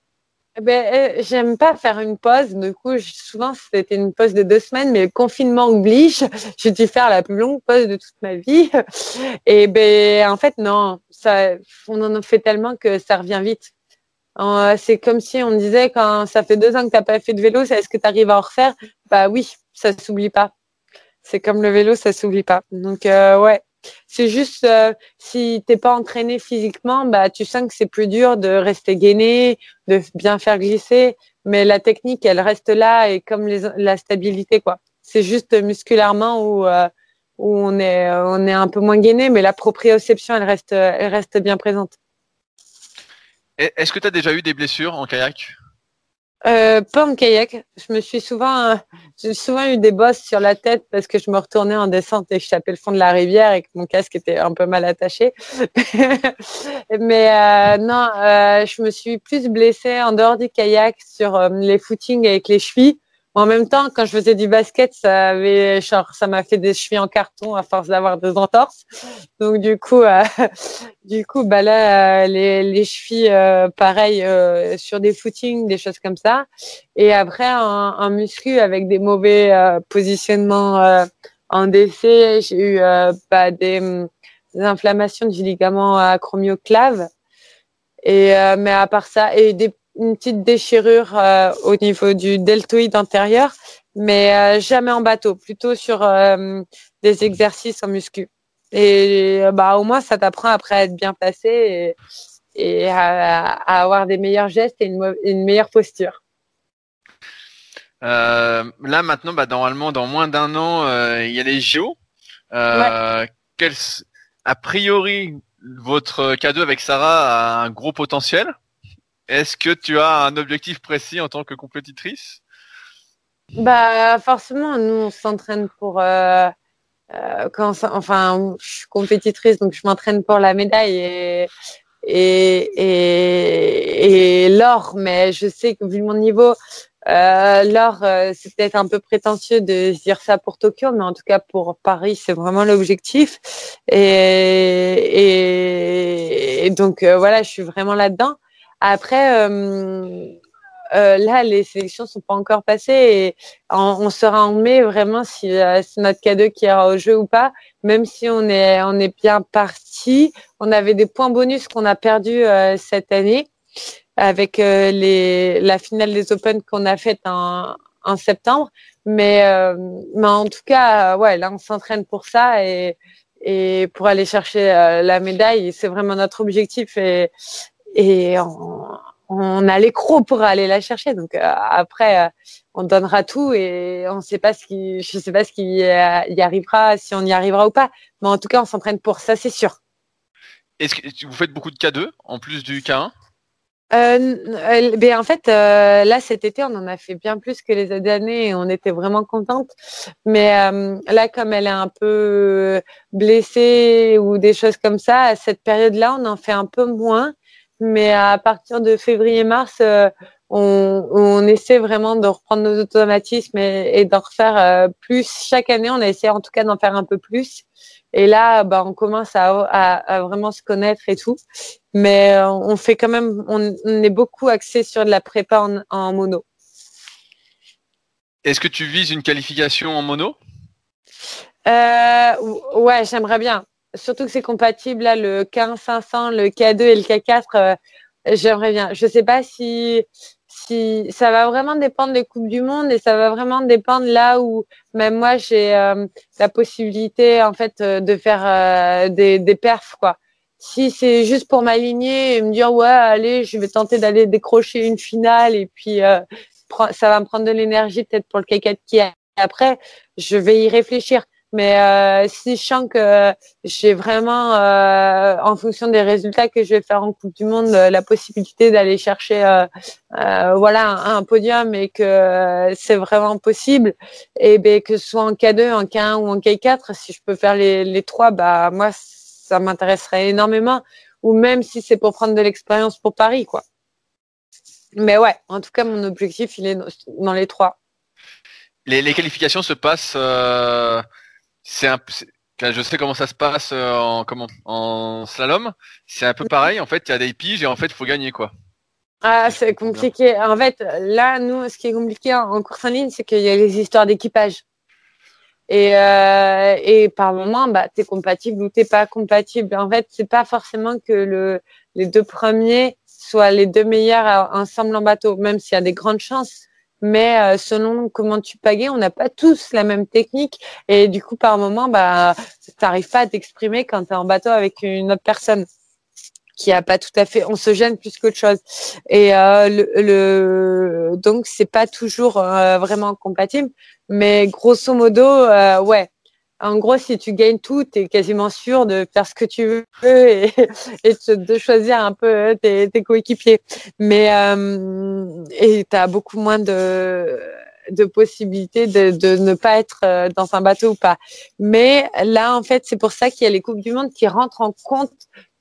Eh ben, euh, j'aime pas faire une pause. Du coup, souvent, c'était une pause de deux semaines, mais le confinement oblige. J'ai dû faire la plus longue pause de toute ma vie. Et ben, en fait, non, ça, on en fait tellement que ça revient vite. Euh, c'est comme si on disait quand ça fait deux ans que tu n'as pas fait de vélo, est-ce que tu arrives à en refaire? Bah oui, ça s'oublie pas. C'est comme le vélo, ça s'oublie pas. Donc euh, ouais, c'est juste euh, si t'es pas entraîné physiquement, bah tu sens que c'est plus dur de rester gainé, de bien faire glisser. Mais la technique, elle reste là et comme la stabilité quoi. C'est juste musculairement où euh, où on est on est un peu moins gainé, mais la proprioception, elle reste elle reste bien présente. Est-ce que tu as déjà eu des blessures en kayak? Euh, pas en kayak. Je me suis souvent, euh, j'ai souvent eu des bosses sur la tête parce que je me retournais en descente et je tapais le fond de la rivière et que mon casque était un peu mal attaché. Mais euh, non, euh, je me suis plus blessée en dehors du kayak sur euh, les footings avec les chevilles en même temps, quand je faisais du basket, ça avait, genre, ça m'a fait des chevilles en carton à force d'avoir des entorses. Donc du coup, euh, du coup, bah là, euh, les, les chevilles, euh, pareil, sur des footings, des choses comme ça. Et après, un, un muscu avec des mauvais positionnements en décès, j'ai eu bah, des, inflammations du ligament acromioclave. Et mais à part ça, et des, une petite déchirure au niveau du deltoïde antérieur, mais jamais en bateau, plutôt sur des exercices en muscu. Et bah au moins ça t'apprend après à être bien placé et, et à, avoir des meilleurs gestes et une, meilleure posture. Euh, là maintenant, bah, normalement, dans moins d'un an, euh, il y a les JO. Euh, a priori, votre cadeau avec Sarah a un gros potentiel? Est-ce que tu as un objectif précis en tant que compétitrice? Bah forcément, nous on s'entraîne pour quand enfin je suis compétitrice donc je m'entraîne pour la médaille et et, et, et l'or, mais je sais que vu mon niveau, euh, l'or, euh, c'est peut-être un peu prétentieux de dire ça pour Tokyo, mais en tout cas pour Paris, c'est vraiment l'objectif. Et, et, donc euh, voilà, je suis vraiment là-dedans. Après, euh, euh, là, les sélections sont pas encore passées et on, sera en mai vraiment si euh, c'est notre cadeau qui ira au jeu ou pas. Même si on est on est bien parti, on avait des points bonus qu'on a perdus euh, cette année avec les la finale des Open qu'on a faite en, en septembre. Mais mais en tout cas, ouais, là on s'entraîne pour ça et et pour aller chercher la médaille, c'est vraiment notre objectif et et en, on a l'écro pour aller la chercher. Donc euh, après, euh, on donnera tout et on sait pas ce qui, je sais pas ce qui euh, y arrivera, si on y arrivera ou pas. Mais en tout cas, on s'entraîne pour ça, c'est sûr. Est-ce que vous faites beaucoup de K2 en plus du K1 ben en fait, là cet été, on en a fait bien plus que les autres années et on était vraiment contente. Mais là, comme elle est un peu blessée ou des choses comme ça, à cette période-là, on en fait un peu moins. Mais à partir de février-mars, euh, on, on, essaie vraiment de reprendre nos automatismes et, et d'en refaire euh, plus. Chaque année, on a essayé en tout cas d'en faire un peu plus. Et là, bah, on commence à, à, à, vraiment se connaître et tout. Mais euh, on fait quand même, on, on, est beaucoup axé sur de la prépa en, en mono. Est-ce que tu vises une qualification en mono? Euh, Ouais, j'aimerais bien surtout que c'est compatible là le K1 le K2 et le K4. Euh, j'aimerais bien. Je sais pas si si ça va vraiment dépendre des coupes du monde et ça va vraiment dépendre là où même moi j'ai euh, la possibilité en fait euh, de faire des, des perfs quoi. Si c'est juste pour m'aligner et me dire ouais allez je vais tenter d'aller décrocher une finale et puis ça va me prendre de l'énergie peut-être pour le K4 qui est après, je vais y réfléchir. Mais euh, si je sens que j'ai vraiment, euh, en fonction des résultats que je vais faire en Coupe du Monde, euh, la possibilité d'aller chercher, euh, euh, voilà, un, podium et que c'est vraiment possible, et ben que ce soit en K2, en K1 ou en K4, si je peux faire les, les trois, bah moi ça m'intéresserait énormément. Ou même si c'est pour prendre de l'expérience pour Paris, quoi. Mais ouais, en tout cas, mon objectif, il est dans les trois. Les, les qualifications se passent c'est un je sais comment ça se passe euh, en comment en slalom, c'est un peu pareil en fait, il y a des piges et en fait, il faut gagner quoi. Ah, c'est compliqué. En fait, là, nous, ce qui est compliqué en course en ligne, c'est qu'il y a les histoires d'équipage. Et, euh, et par moment, bah, tu es compatible ou t'es pas compatible. En fait, c'est pas forcément que le, les deux premiers soient les deux meilleurs ensemble en bateau, même s'il y a des grandes chances mais euh, selon comment tu pagais, on n'a pas tous la même technique. Et du coup par moment bah t'arrives pas à t'exprimer quand tu es en bateau avec une autre personne qui a pas tout à fait on se gêne plus qu'autre chose. Et euh, le, le, donc c'est pas toujours euh, vraiment compatible. Mais grosso modo euh, ouais en gros, si tu gagnes tout, tu es quasiment sûr de faire ce que tu veux et, de choisir un peu tes, tes coéquipiers. Mais euh, et tu as beaucoup moins de, de possibilités de, de, ne pas être euh, dans un bateau ou pas. Mais là, en fait, c'est pour ça qu'il y a les Coupes du Monde qui rentrent en compte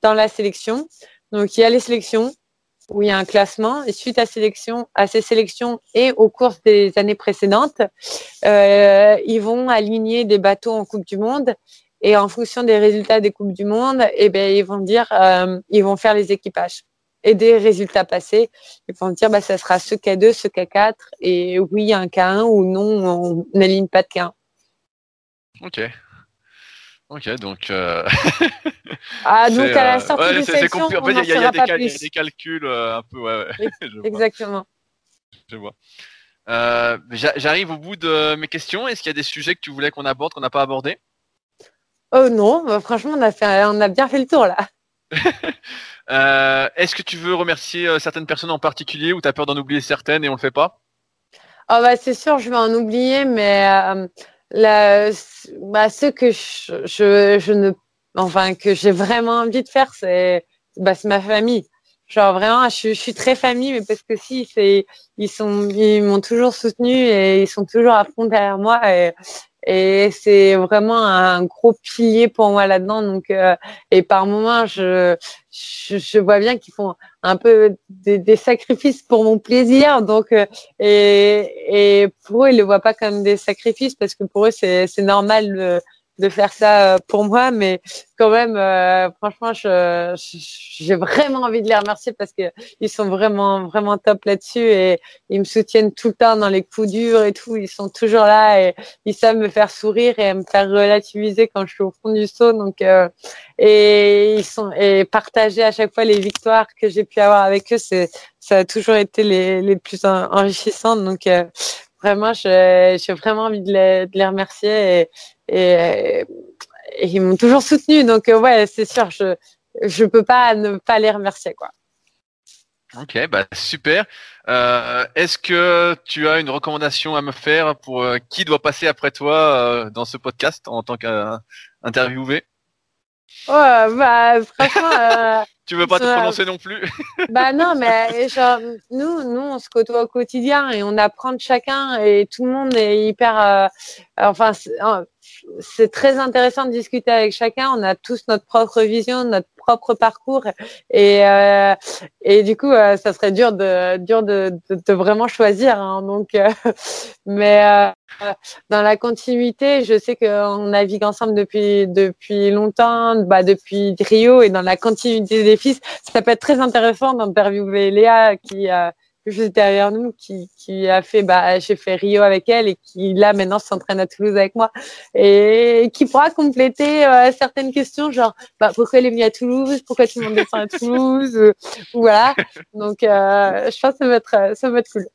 dans la sélection. Donc, il y a les sélections, où il y a un classement. Suite à, sélection, à ces sélections et aux courses des années précédentes, euh, ils vont aligner des bateaux en Coupe du Monde. Et en fonction des résultats des Coupes du Monde, eh ben, ils vont dire, euh, ils vont faire les équipages. Et des résultats passés, ils vont dire, bah, ça sera ce K2, ce K4, et oui, un K1 ou non, on n'aligne pas de K1. Ok. Ok, donc. Euh... ah, donc à la sortie ouais, de c'est section, compliqué. En fait, il y, y, a des, cal des calculs euh, un peu. Ouais, ouais. Je Exactement. Je vois. Euh, J'arrive au bout de mes questions. Est-ce qu'il y a des sujets que tu voulais qu'on aborde, qu'on n'a pas abordé Oh non, bah, franchement, on a, fait, on a bien fait le tour là. euh, Est-ce que tu veux remercier euh, certaines personnes en particulier ou tu as peur d'en oublier certaines et on le fait pas? Oh bah c'est sûr, je vais en oublier, mais euh, la, bah, ceux que je, je, je, ne, enfin que j'ai vraiment envie de faire, c'est bah, c'est ma famille. Genre vraiment, je, je, suis très famille, mais parce que si, c'est ils sont, ils m'ont toujours soutenu et ils sont toujours à fond derrière moi et et c'est vraiment un gros pilier pour moi là-dedans. Donc, euh, et par moments, je, je, je vois bien qu'ils font un peu des, des, sacrifices pour mon plaisir. Donc, euh, et, et pour eux, ils le voient pas comme des sacrifices parce que pour eux, c'est normal. de de faire ça euh, pour moi, mais quand même, euh, franchement, je, j'ai vraiment envie de les remercier parce que ils sont vraiment, vraiment top là-dessus et ils me soutiennent tout le temps dans les coups durs et tout. Ils sont toujours là et ils savent me faire sourire et me faire relativiser quand je suis au fond du saut. Donc, euh, et ils sont et partager à chaque fois les victoires que j'ai pu avoir avec eux, c'est ça a toujours été les, les plus enrichissantes. Donc, euh, vraiment, j'ai vraiment envie de les, de les remercier et, et, et ils m'ont toujours soutenu. Donc euh, ouais, c'est sûr, je je peux pas ne pas les remercier quoi. Ok, bah super. Euh, Est-ce que tu as une recommandation à me faire pour euh, qui doit passer après toi euh, dans ce podcast en tant qu'interviewé? Ouais, bah franchement. Euh, tu veux pas te prononcer non plus Bah non, mais genre nous, nous on se côtoie au quotidien et on apprend de chacun et tout le monde est hyper. enfin, c'est très intéressant de discuter avec chacun. On a tous notre propre vision, notre propre parcours, et euh, et du coup, euh, ça serait dur de dur de, de, de vraiment choisir. Hein, donc, euh, mais euh, dans la continuité, je sais qu'on navigue ensemble depuis depuis longtemps, bah depuis Rio, et dans la continuité des fils, ça peut être très intéressant d'interviewer Léa qui a juste derrière nous, qui, qui a fait, bah, j'ai fait Rio avec elle et qui là maintenant s'entraîne à Toulouse avec moi et qui pourra compléter euh, certaines questions, genre bah, pourquoi elle est venue à Toulouse, pourquoi tout le monde descend à Toulouse, ou, voilà. Donc euh, je pense que ça va être, ça va être cool.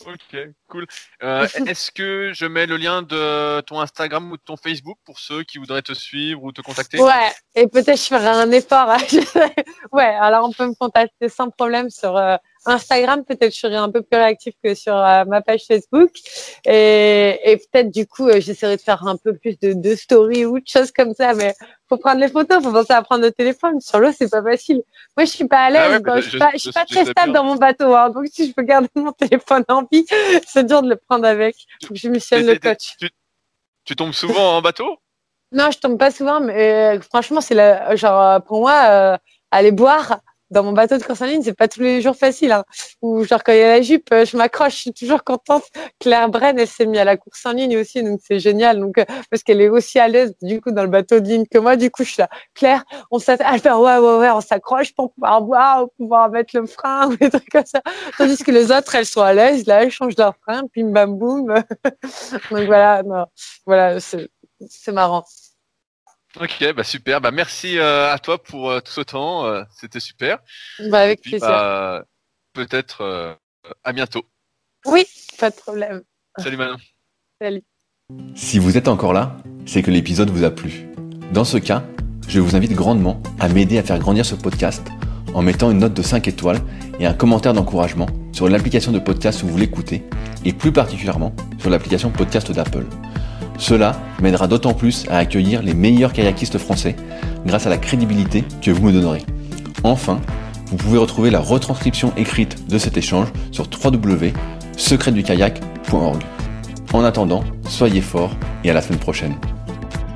Ok, cool. Euh, Est-ce que je mets le lien de ton Instagram ou de ton Facebook pour ceux qui voudraient te suivre ou te contacter? Ouais, et peut-être je ferai un effort. ouais, alors on peut me contacter sans problème sur euh, Instagram, peut-être je serai un peu plus réactif que sur euh, ma page Facebook. Et, et peut-être du coup, euh, j'essaierai de faire un peu plus de, de stories ou de choses comme ça. Mais faut prendre les photos, faut penser à prendre le téléphone. Sur l'eau, c'est pas facile. Moi, je suis pas à l'aise. Ah ouais, je, suis pas, je, suis pas très stable dans mon bateau. Hein, donc, si je peux garder mon téléphone en vie, c'est dur de le prendre avec. Faut que je missionne le coach. Tu, tu, tombes souvent en bateau? Non, je tombe pas souvent, mais euh, franchement, c'est la, genre pour moi, euh, aller boire dans mon bateau de course en ligne, c'est pas tous les jours facile. Hein. Ou genre quand il y a la jupe, euh, je m'accroche, je suis toujours contente. Claire Bren, elle s'est mise à la course en ligne aussi, donc c'est génial. Donc euh, parce qu'elle est aussi à l'aise du coup dans le bateau de ligne que moi. Du coup, je suis là, Claire, on elle fait ouais ouais ouais, on s'accroche pour pouvoir boire, pour pouvoir mettre le frein ou des trucs comme ça. Tandis que les autres, elles sont à l'aise, là, elles changent leur frein, bim bam boum. donc voilà, non, voilà, c'est marrant. Ok, bah super. Bah merci euh, à toi pour euh, tout ce temps. Euh, C'était super. Bah avec puis, plaisir. Bah, Peut-être euh, à bientôt. Oui, pas de problème. Salut Manon. Salut. Si vous êtes encore là, c'est que l'épisode vous a plu. Dans ce cas, je vous invite grandement à m'aider à faire grandir ce podcast en mettant une note de 5 étoiles et un commentaire d'encouragement sur l'application de podcast où vous l'écoutez et plus particulièrement sur l'application podcast d'Apple. Cela m'aidera d'autant plus à accueillir les meilleurs kayakistes français grâce à la crédibilité que vous me donnerez. Enfin, vous pouvez retrouver la retranscription écrite de cet échange sur www.secretdukayak.org. En attendant, soyez forts et à la semaine prochaine.